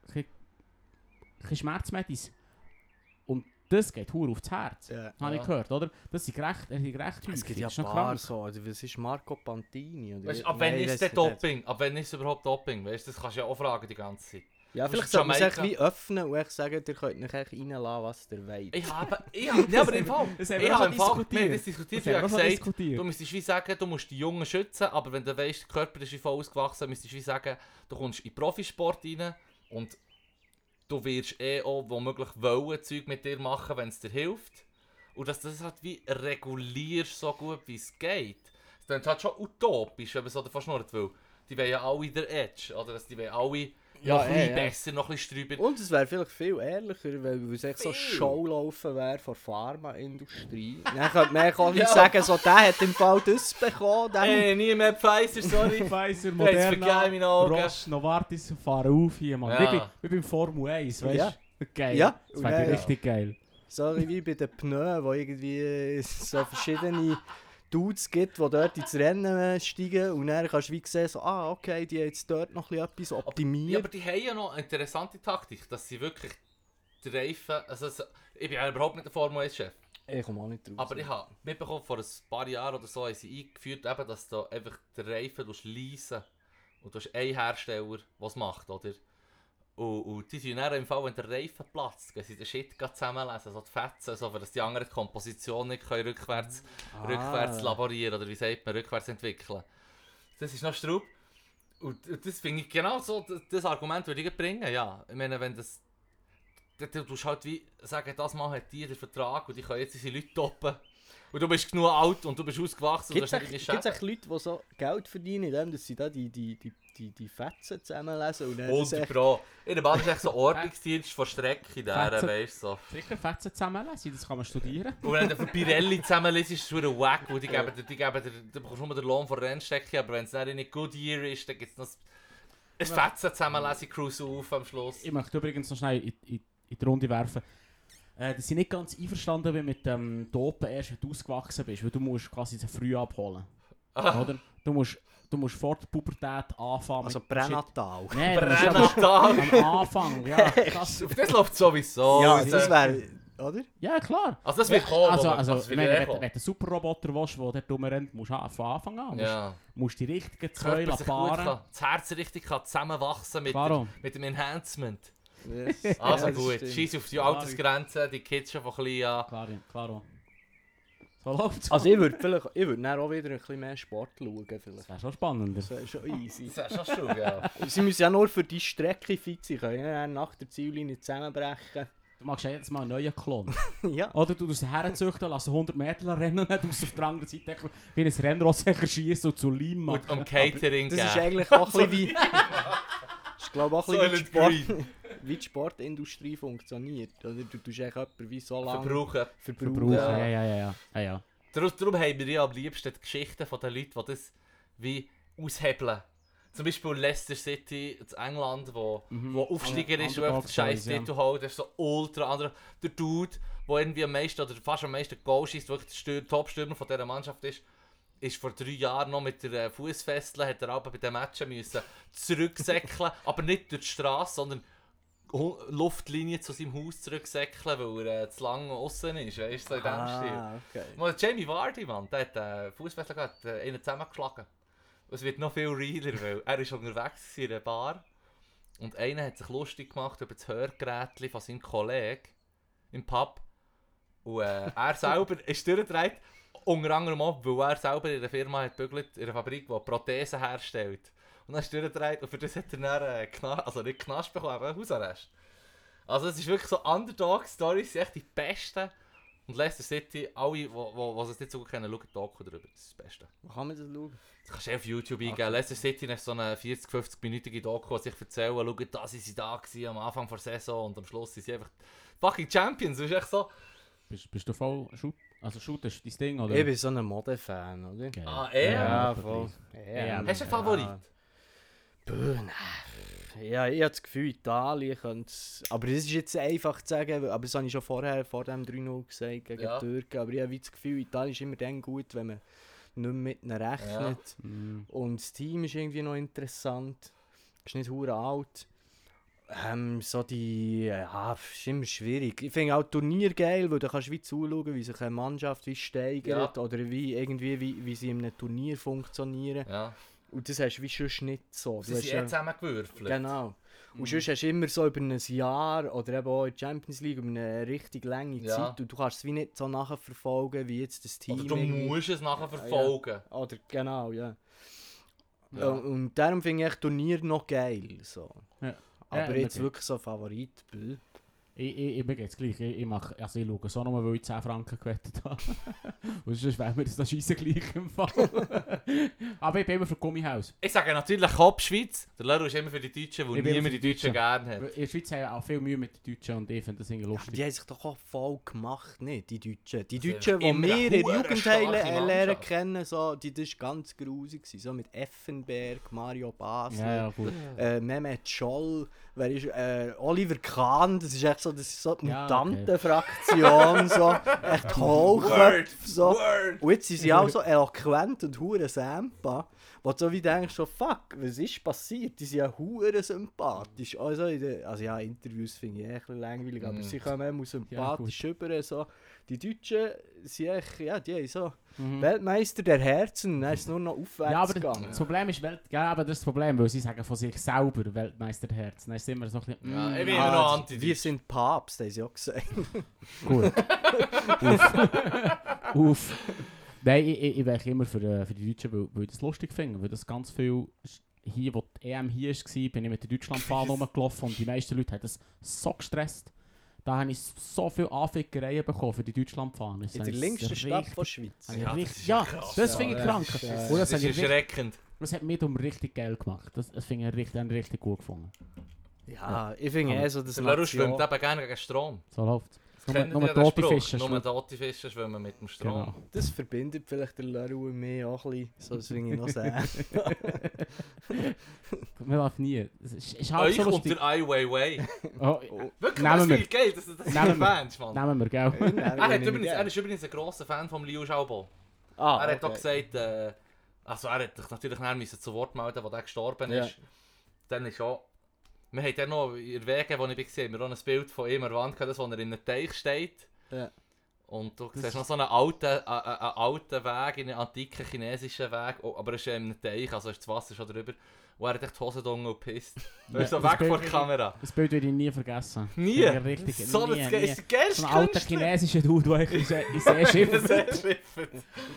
bisschen, ein bisschen Schmerzmedis. Das geht hure aufs Herz. Ja. Habe Ja. ich gehört, oder? Das ist recht, das ist recht Es gibt ja Das ist noch krank. so. oder Was ist Marco Pantini? Oder Weißt, ab wann Nein, ist der nicht. Doping? Ab wann ist es überhaupt Doping? Weißt, das kannst du ja auch fragen die ganze Zeit. Ja, vielleicht sollte man sich Jamaika. wie öffnen und echt sagen, ihr könnt euch echt reinlassen, was ihr wollt. Ich habe, ich habe, ja, aber im Fall, Das haben ich wir habe schon im Fall, wir diskutiert. haben das diskutiert, Das ich haben habe wir schon gesagt, diskutiert. du müsstest wie sagen, du musst die Jungen schützen, aber wenn du weißt, der Körper ist wie voll ausgewachsen, müsstest du wie sagen, du kommst in den Profisport rein und du wirst eh auch womöglich wollen Zeug mit dir machen, wenn es dir hilft. Und dass du das halt wie regulierst, so gut wie es geht. Das ist halt schon utopisch, wenn man so davon schnurrt will. Die wollen ja alle der Edge, oder? Dass die wollen alle Ja, noch ein eh, bisschen ja. besser, noch ein bisschen strüber. Und es wäre vielleicht viel ehrlicher, weil es echt so. Showlaufen wäre von der Pharmaindustrie. Dann könnte man auch Ja. sagen, so, der hat im Fall das bekommen. Der Ey, nie mehr Pfizer, sorry. Pfizer, Moderna. Roche, Novartis, fahren auf hier, Mann. Ja. Wie, bei, wie beim Formel 1, weißt Ja. du? Geil. Ja. Das wäre Ja, ja. richtig geil. So wie bei den Pneus, wo irgendwie so verschiedene Dudes gibt, die dort ins Rennen steigen und dann kannst du wie sehen, so, ah, okay, die haben jetzt dort noch ein bisschen etwas Ja, optimiert. aber die haben ja noch eine interessante Taktik, dass sie wirklich die Reifen. Also, ich bin ja überhaupt nicht der Formel 1-Chef. ich komme auch nicht draus. Aber ich habe mitbekommen, vor ein paar Jahren oder so haben sie eingeführt, eben, dass du einfach den Reifen leisen Und du hast einen Hersteller, der es macht, oder? Und, und die sind dann im Fall, wenn der Reifen platzt, gehen sie den Shit zusammenlesen, so die Fetzen, so, dass die anderen die Komposition nicht können rückwärts, Ah. rückwärts laborieren oder wie sagt man, rückwärts entwickeln. Das ist noch Strub. Und und das finde ich genau so, das, das Argument würde ich bringen, ja. Ich meine, wenn das... Du du halt wie sagen, das Mal hat die den Vertrag und die können jetzt unsere Leute toppen. Und du bist genug alt und du bist ausgewachsen Gibt und es du hast nicht echt Leute, die so Geld verdienen, indem dass sie da die, die, die, die, die Fetzen zusammenlesen und dann 100 echt- Pro. In der Bahn ist echt so Ordnungsdienst von Strecke der, Fetzen. weißt du. So. Sicher Fetzen zusammenlesen, das kann man studieren. Und wenn du von Pirelli zusammenliest, ist es schon ein Wack, wo die geben, dir- die geben dir, du bekommst nur den Lohn von der Rennstrecke, aber wenn es dann nicht Goodyear ist, dann gibt es noch ein Fetzen zusammenlesen, Cruise auf am Schluss. Ich möchte übrigens noch schnell in, in, in die Runde werfen. Äh, dass ich nicht ganz einverstanden bin mit dem Dopen erst, wenn du ausgewachsen bist, weil du musst quasi sie früh abholen. Ah, Oder? Du musst, du musst vor der Pubertät anfangen Also Pränatal. Nein, Pränatal. am Anfang, ja. Krass. Auf das läuft sowieso. ja, Also, das wäre... Oder? Ja, klar. Also das wird kommen. Also, also, wird meine, eh wenn, wenn du einen Superroboter willst, der dort rumrennt, musst du von Anfang an. Musst, Ja. musst die richtigen gut paaren. kann, das Herz richtig kann zusammenwachsen mit, der, mit dem Enhancement. Yes. Also Ja, gut, scheiß auf die Altersgrenzen, die Kids schon von klein an. Klar, klaro. So läuft's. Also ich würde vielleicht... Ich würde dann auch wieder ein bisschen mehr Sport schauen, vielleicht. das wäre schon spannender. Das wäre schon easy. Das ist schon schon, ja. Sie müssen ja nur für die Strecke fit sein, können ja nach der Ziellinie zusammenbrechen. Du machst ja jetzt mal einen neuen Klon. ja. Oder du tust sie herzüchten, lass 100 Meter rennen und dann tust du auf der anderen Seite wie ein Rennrossäcker schießen und zu Leim machen. Und um Catering Das ist eigentlich auch ein bisschen wie... Ist glaube ich auch ein bisschen wie Silent Sport, wie die Sportindustrie funktioniert. Oder du tust echt jemanden wie so lange Verbrauchen. verbrauchen. Verbrauchen. Ja. Ja, ja, ja. ja. ja. Darum, darum haben wir ja am liebsten die Geschichten von den Leuten, die das wie aushebeln. Zum Beispiel Leicester City in England, wo, Mhm. wo Aufsteiger ist, wo einfach den scheiß. Titel holt. Das ist so ultra andere. Der Dude, der irgendwie am meisten oder fast am meisten Goal schießt, wirklich der Stür- Top-Stürmer von dieser Mannschaft ist, ist vor drei Jahren noch mit der äh, Fußfessel, hat er aber bei den Matchen müssen zurücksäckeln, aber nicht durch die Straße, sondern Luftlinie zu seinem Haus zurücksäckeln, weil er äh, zu lange außen ist. Weißt du, so in dem Stil. Ah, okay. Mal, Jamie Vardy, Mann, der hat äh, Fußball gehabt, äh, einen zusammengeschlagen. Es wird noch viel realer, weil er ist unterwegs in einer Bar und einer hat sich lustig gemacht über das Hörgerät von seinem Kollegen im Pub. Und äh, er selber ist durchgedreht, unter anderem auch, weil er selber in einer Firma hat bügelt, in einer Fabrik, die Prothesen herstellt. Und dann ist er durchgedreht und für das hat er dann äh, Kna also nicht Knast bekommen, aber Hausarrest. Also es ist wirklich so Underdog-Stories, sind echt die besten. Und Leicester City, alle, die es nicht so gut kennen, schauen Doku darüber. Das ist das Beste. Wo kann man das schauen? Das kannst du auf YouTube eingeben. Leicester City ist so eine 40, 50-minütige Doku, die sich erzählen, schauen, da sind sie da gewesen, am Anfang der Saison und am Schluss sind sie einfach fucking Champions. Das ist echt so... Bist, bist du voll Shoot? Also Shoot ist dein Ding, oder? Ich bin so ein Modefan, oder? Geil. Ah, er? Ja, voll. Ja. Hast du einen Favorit? Ja, ich habe das Gefühl, Italien könnte Aber das ist jetzt einfach zu sagen, aber das habe ich schon vorher, vor dem 3-0 gesagt gegen Ja. die Türken. Aber ich habe das Gefühl, Italien ist immer dann gut, wenn man nicht mehr mit ihnen rechnet. Mhm. Und das Team ist irgendwie noch interessant. Ist nicht hure alt. Ähm, so die, ja, ist immer schwierig. Ich finde auch Turnier geil, weil da kannst du wie zuschauen, wie sich eine Mannschaft wie steigert oder wie irgendwie, wie, wie sie in einem Turnier funktionieren. Ja. Und das hast du wie sonst nicht so. Du Sie hast sind ja- eh zusammengewürfelt. Genau. Und Mhm. sonst hast du immer so über ein Jahr oder eben auch in der Champions League über eine richtig lange Ja. Zeit und du kannst es wie nicht so nachverfolgen, wie jetzt das Team. Oder du irgendwie- musst es nachher verfolgen. Oder genau, ja. Ja. Und, und darum finde ich echt Turnier noch geil. So. Ja. Aber Ja, jetzt okay. wirklich so Favorit. bäh. Ich, ich, ich bin jetzt gleich. Ich, ich, mache, also ich schaue so nur, weil ich 10 Franken gewettet habe. Und sonst wäre mir das da scheisse gleich im Fall. Aber ich bin immer für Gummihaus. Ich sage natürlich Kopf Schweiz. Der Leru ist immer für die Deutschen, weil bin niemand die die Deutschen gerne hat. In der Schweiz haben auch viel Mühe mit den Deutschen und ich finde das irgendwie Aber lustig. die haben sich doch auch voll gemacht, nicht? Die Deutschen. Die Deutschen, die wir in der äh, lernen kennen, so, die, das war ganz grusig. So mit Effenberg, Mario Basler. Ja, ja, äh, Mehmet Scholl, wer ist, äh, Oliver Kahn, das ist echt so, das ist so die Ja, okay. Mutantenfraktion, so, echt Hochköpfe, so. Word! Und jetzt sind sie auch so eloquent und hure Sampa, wo du so wie denkst, so, fuck, was ist passiert? Die sind ja hure sympathisch. Also, in also ja, Interviews finde ich eh ein bisschen langweilig, aber Mm. sie kommen immer sympathisch rüber, so. Die Deutschen sind echt, ja, die haben so Mhm. Weltmeister der Herzen, dann ist es nur noch aufwärts Ja, aber gegangen. das Problem ist, Welt ja, aber das ist das Problem, weil sie sagen von sich selber Weltmeisterherz. Dann ist immer so ein bisschen... Ja, mm, ich bin ah, immer noch anti Wir sind Papst, haben sie auch gesagt. Gut. Uff. Uff. Nein, ich, ich, ich wäre immer für, äh, für die Deutschen, weil, weil ich das lustig finde. Weil das ganz viel. Hier, wo die EM hier war, bin ich mit der Deutschlandfahne rumgelaufen und die meisten Leute haben das so gestresst. Da habe ich so viele Anfickereien bekommen für die Deutschlandfahne. Das In der längsten Stadt der Schweiz. Ja, das Ja, ja das Ja, finde ich das krank. ist, äh, das, Das ist erschreckend. das hat mir darum richtig geil gemacht. Das, das finde ich richtig, richtig gut gefunden. Ja, ich finde eh so, dass Der Leru schwimmt eben gerne gegen Strom. So läuft es. Nur, nur tote? Fische. Nur schwimmen. tote Fische schwimmen mit dem Strom. Genau. Das verbindet vielleicht der und mich auch ein bisschen. So, das ich noch sehr. Man darf nie. Es ist, ist halt Euch so lustig. der Ai Weiwei. Oh, Wirklich, Nehmen das wir. geil, das Nehmen wir. Fans, Mann. nehmen wir, gell? Er, hat übrigens, er ist übrigens ein grosser Fan von Liu Xiaobo. ah, er hat auch okay. gesagt, äh, also er hat natürlich nachher zu Wort melden, als er gestorben Ja. ist. Dann ist auch, wir haben dann noch in der Wege, wo ich war, wir noch ein Bild von ihm gehabt, das, wo er in einem Teich steht. Ja. Und du Das siehst noch so einen alten, äh, äh, alten Weg, einen antiken chinesischen Weg, oh, aber er ist ja in einem Teich, also ist das Wasser schon drüber. Und er hat echt die Hose und gepisst. Er ist so das weg Bild von der Kamera. Das Bild würde ich nie vergessen. Nie? Ja, Richtig, So, nie, das nie. ist geilste So ein alter chinesischer Dude, der ich in See schiffert.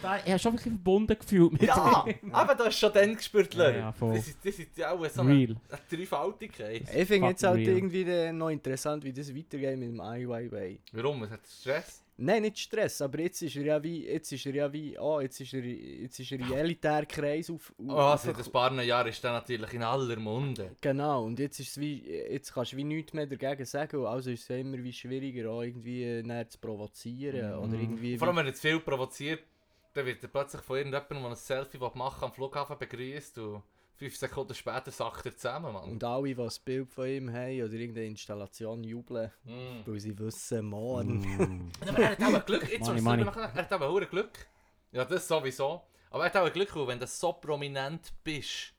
Da- Ich habe schon wirklich verbunden gefühlt mit Ja, ihm. aber du hast schon dann gespürt, Ja, Leute. ja, voll. das, ist, das ist ja auch so eine, Real. eine Dreifaltigkeit. Ich finde jetzt halt real. irgendwie noch interessant, wie das weitergeht mit dem Ai Weiwei. Warum? Es hat Stress. Nein, nicht Stress, aber jetzt ist er ja wie, jetzt ist er ja wie, oh, jetzt ist er, jetzt ist er in elitär Kreis auf, auf Oh, seit ein paar Jahren ist der natürlich in aller Munde. Genau, und jetzt ist es wie, jetzt kannst du wie nichts mehr dagegen sagen, also ist es ja immer wie schwieriger, auch irgendwie äh, näher zu provozieren, Mhm. oder irgendwie... Vor allem, wenn er zu viel provoziert, dann wird er plötzlich von irgendjemandem, der ein Selfie machen will, am Flughafen begrüßt und fünf Sekunden später sackt er zusammen, Mann. und alle, die ein Bild von ihm haben, oder irgendeine Installation jubeln, Mm. weil sie wissen, morgen... Mm. Aber er hat auch Glück, jetzt Money, money. er hat auch hure Glück. Ja, das sowieso. Aber er hat auch Glück, wenn du so prominent bist,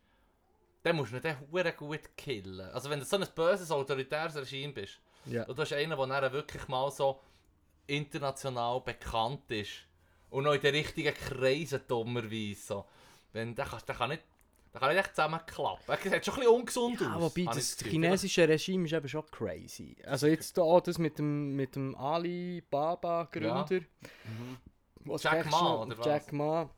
dann musst du dann hure gut killen. Also wenn du so ein böses, autoritäres Regime bist, Ja. und du hast einen, der dann wirklich mal so international bekannt ist und noch in den richtigen Kreisen dummerweise so, wenn, der, kann, der kann nicht der kann nicht echt zusammenklappen. Er sieht schon ein bisschen ungesund Ja, aus. wobei habe ich das Gefühl. chinesische Regime ist eben schon crazy. Also jetzt da das mit dem, mit dem Alibaba-Gründer. was Jack sich Ma, schnell- oder was? Jack Ma.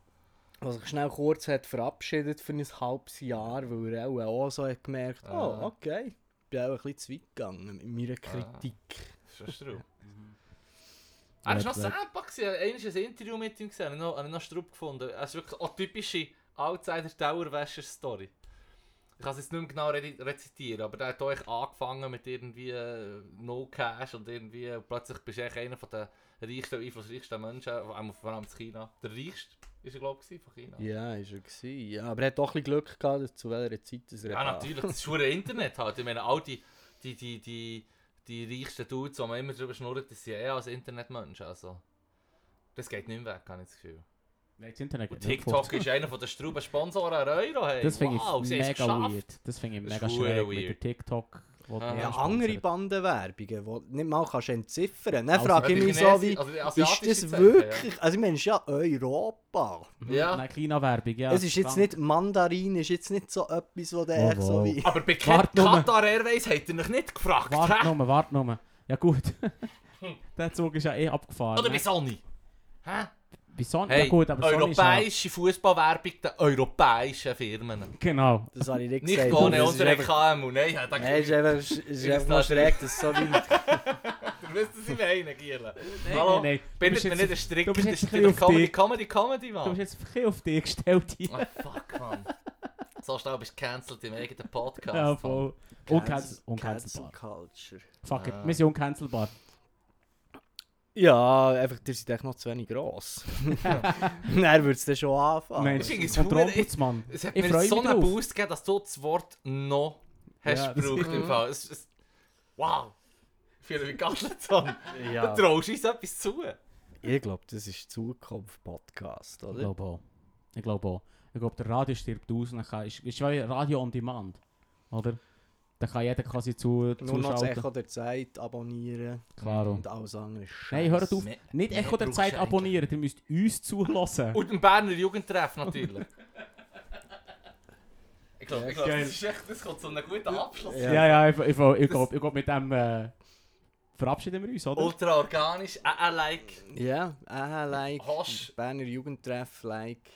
Was sich schnell kurz hat verabschiedet für ein halbes Jahr, weil er auch, auch so hat gemerkt, oh, Ah. okay, ich bin auch ein bisschen zu weit gegangen mit meiner Kritik. Das ist schon strub. Er war noch selber. gewesen. Einmal ein Interview mit ihm gesehen, habe ich noch, habe ich noch strub gefunden. Er ist wirklich auch typische Outsider-Dauerwäscher-Story. Ich kann es jetzt nicht mehr genau re rezitieren, aber der hat euch angefangen mit irgendwie äh, No Cash und irgendwie und plötzlich bist du einer von den reichsten und einflussreichsten Menschen, vor allem in China. Der reichste ist er glaube ich von China. Ja, ist er gewesen. Ja, aber er hat doch ein bisschen Glück gehabt, zu welcher Zeit dass er Ja, natürlich, das ist schon ein Internet halt. Ich meine, all die, die, die, die, die reichsten Dudes, die man immer drüber schnurrt, das sind ja eh als Internetmenschen. Also, das geht nicht mehr weg, habe ich das Gefühl. Nein, das Internet geht nicht TikTok ist einer der Struben Sponsoren an Euro. Hey. Das finde wow, ich mega weird. Das finde ich Das mega hure schräg mit weird. der TikTok. wo. Ja, andere Bandenwerbungen, die du nicht mal kannst entziffern kannst. Dann Also, frage ich mich so, wie, also ist das wirklich... Also ich meine, es ist ja Europa. Ja. Nein, China-Werbung, ja. es ist jetzt nicht Mandarin, ist jetzt nicht so etwas, wo der Oh, so wie... Aber bei. Qatar Airways hat er mich nicht gefragt. Warte nur, warte nur. Ja gut. der Zug ist ja eh abgefahren. Oder ne? bei Sony. Hä? Bei Sony? Hey, ja gut, aber ja... europäische Fußballwerbung der europäischen Firmen. Genau. Das habe ich nicht Nicht gesagt. ohne es ist unsere KMU. Nein, ja, Nein, es ist einfach, es ist ist einfach nicht. schräg, dass so wie... Du wisst, was ich meine. Hallo? nein, nein. Du mir nicht ein Strick, du bist jetzt ein bisschen Comedy, Comedy, Comedy, Du Mann. bist jetzt ein bisschen auf dich gestellt hier. Ah, fuck, Mann. So schnell bist du cancelled im eigenen Podcast. Ja, voll. Cancel- Uncancel- Uncancelbar. Culture. Fuck it, Ah. wir sind uncancelbar. Ja, einfach, ihr seid echt noch zu wenig gross. Dann würde es dann schon anfangen. Mensch, Ich finde es hat Ich mir freue so mich einen drauf. Boost gegeben, dass du das Wort «noch» hast Ja, gebraucht im. Fall. Es, es, wow! Ich fühle mich ganz so. Ja. Du traust uns etwas zu. Ich glaube, das ist Zukunft-Podcast, Ich oder? glaube auch. Ich glaube auch. Ich glaube, der Radio stirbt aus ist, ist wie Radio on Demand. Oder? Da kann jeder quasi zu, Nur noch das. Echo der Zeit abonnieren Klaro. und alles andere Scheiß. Nein, hört auf. Nicht Echo der Zeit abonnieren, ihr müsst uns zulassen. Und im Berner Jugendtreff natürlich. ich glaube, ich glaub, das, ist echt, das kommt zu einem guten Abschluss. Ja. Ja, ja, ich, ich, ich, ich glaube, mit dem äh, verabschieden wir uns, oder? Ultra organisch, äh, äh, like. Ja, aha, like. Hosch. Berner Jugendtreff, like.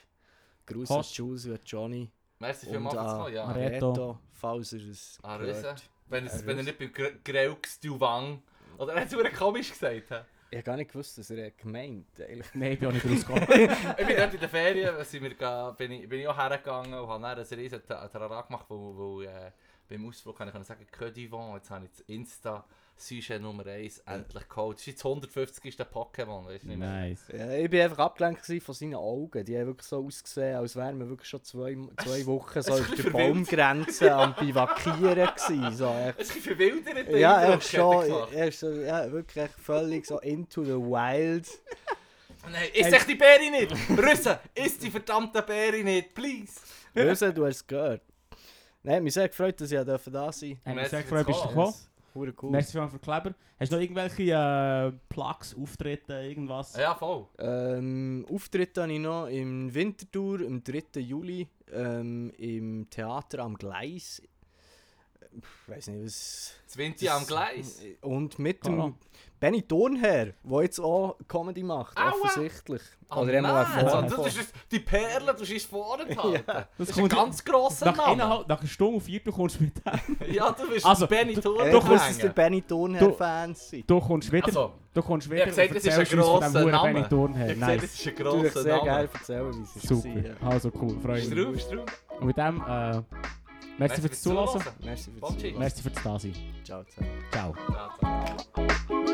Hosch. an Jules und Johnny. Merci Und vielmals ja. Reto. Falls er es Ah, gehört. Riese. Wenn, es, Ah, wenn er nicht beim Gre- Greux du Wang. Oder er hat es komisch gesagt. hä? Ich habe gar nicht gewusst, dass er gemeint hat. eigentlich. Nein, ich bin auch nicht rausgekommen. Ich bin dort in den Ferien, sind wir, ga- bin, ich, bin ich auch hergegangen und habe dann ein riesen Trara gemacht, wo, wo äh, beim Ausflug kann ich sagen, que du vent, jetzt habe ich das Insta Sujet Nummer 1 endlich geholt. Das ist jetzt 150. Pokémon, weißt du nicht mehr. nice. Ja, ich bin einfach abgelenkt von seinen Augen. Die haben wirklich so ausgesehen, als wären wir wirklich schon zwei, zwei Wochen so ist auf der. Baumgrenze am Bivakieren gewesen. So, echt. Es ist ein bisschen verwildert, der Ja, er ist hat er schon, er ist so, ja, wirklich völlig so into the wild. Nein, isst echt die Beere nicht! Rüsse, isst die verdammte Beere nicht, please! Röse, du hast es gehört. Nein, mich sehr gefreut, dass ich da sein durfte. Hey, Merci sehr gefreut, bist du Kommen. gekommen. Hure cool. Merci vielmals für Kleber. Hast du noch irgendwelche äh, Plugs, Auftritte, irgendwas? Ja, voll. Ähm, Auftritt habe ich noch im Winterthur am 3. Juli ähm, im Theater am Gleis. Ich weiß nicht, was. Das Winti am Gleis. Und mit dem. Benny Thurnherr, der jetzt auch Comedy macht, Aua. offensichtlich. Oh Oder immer nein, vor- also, vor- das ist die Perle, du schießt vorne halten. Ja. Das ist ein ganz grosser Nach, Name. eineinhalb, nach einer Stunde und vier, du kommst mit dem. Ja, du bist Also, Benny du- Thurn. Ja, Du ich wusste, dass der Benny Thurnherr-Fans sind. Du kommst wieder. Also, du kommst ich wieder. hab gesagt, und das ist ein erzählst uns von grosser Huren Name. Benny Thurnherr. Ich das ist ein grosser sehr Name. gerne erzählen, wie es ist. Super. Ja. Also cool, freue mich. Straub, Straub. Und mit dem, äh, merci fürs Zuhören. Merci fürs Bocci. Zuhören. Merci fürs Dasein. Ciao zusammen. Ciao. Ja, so.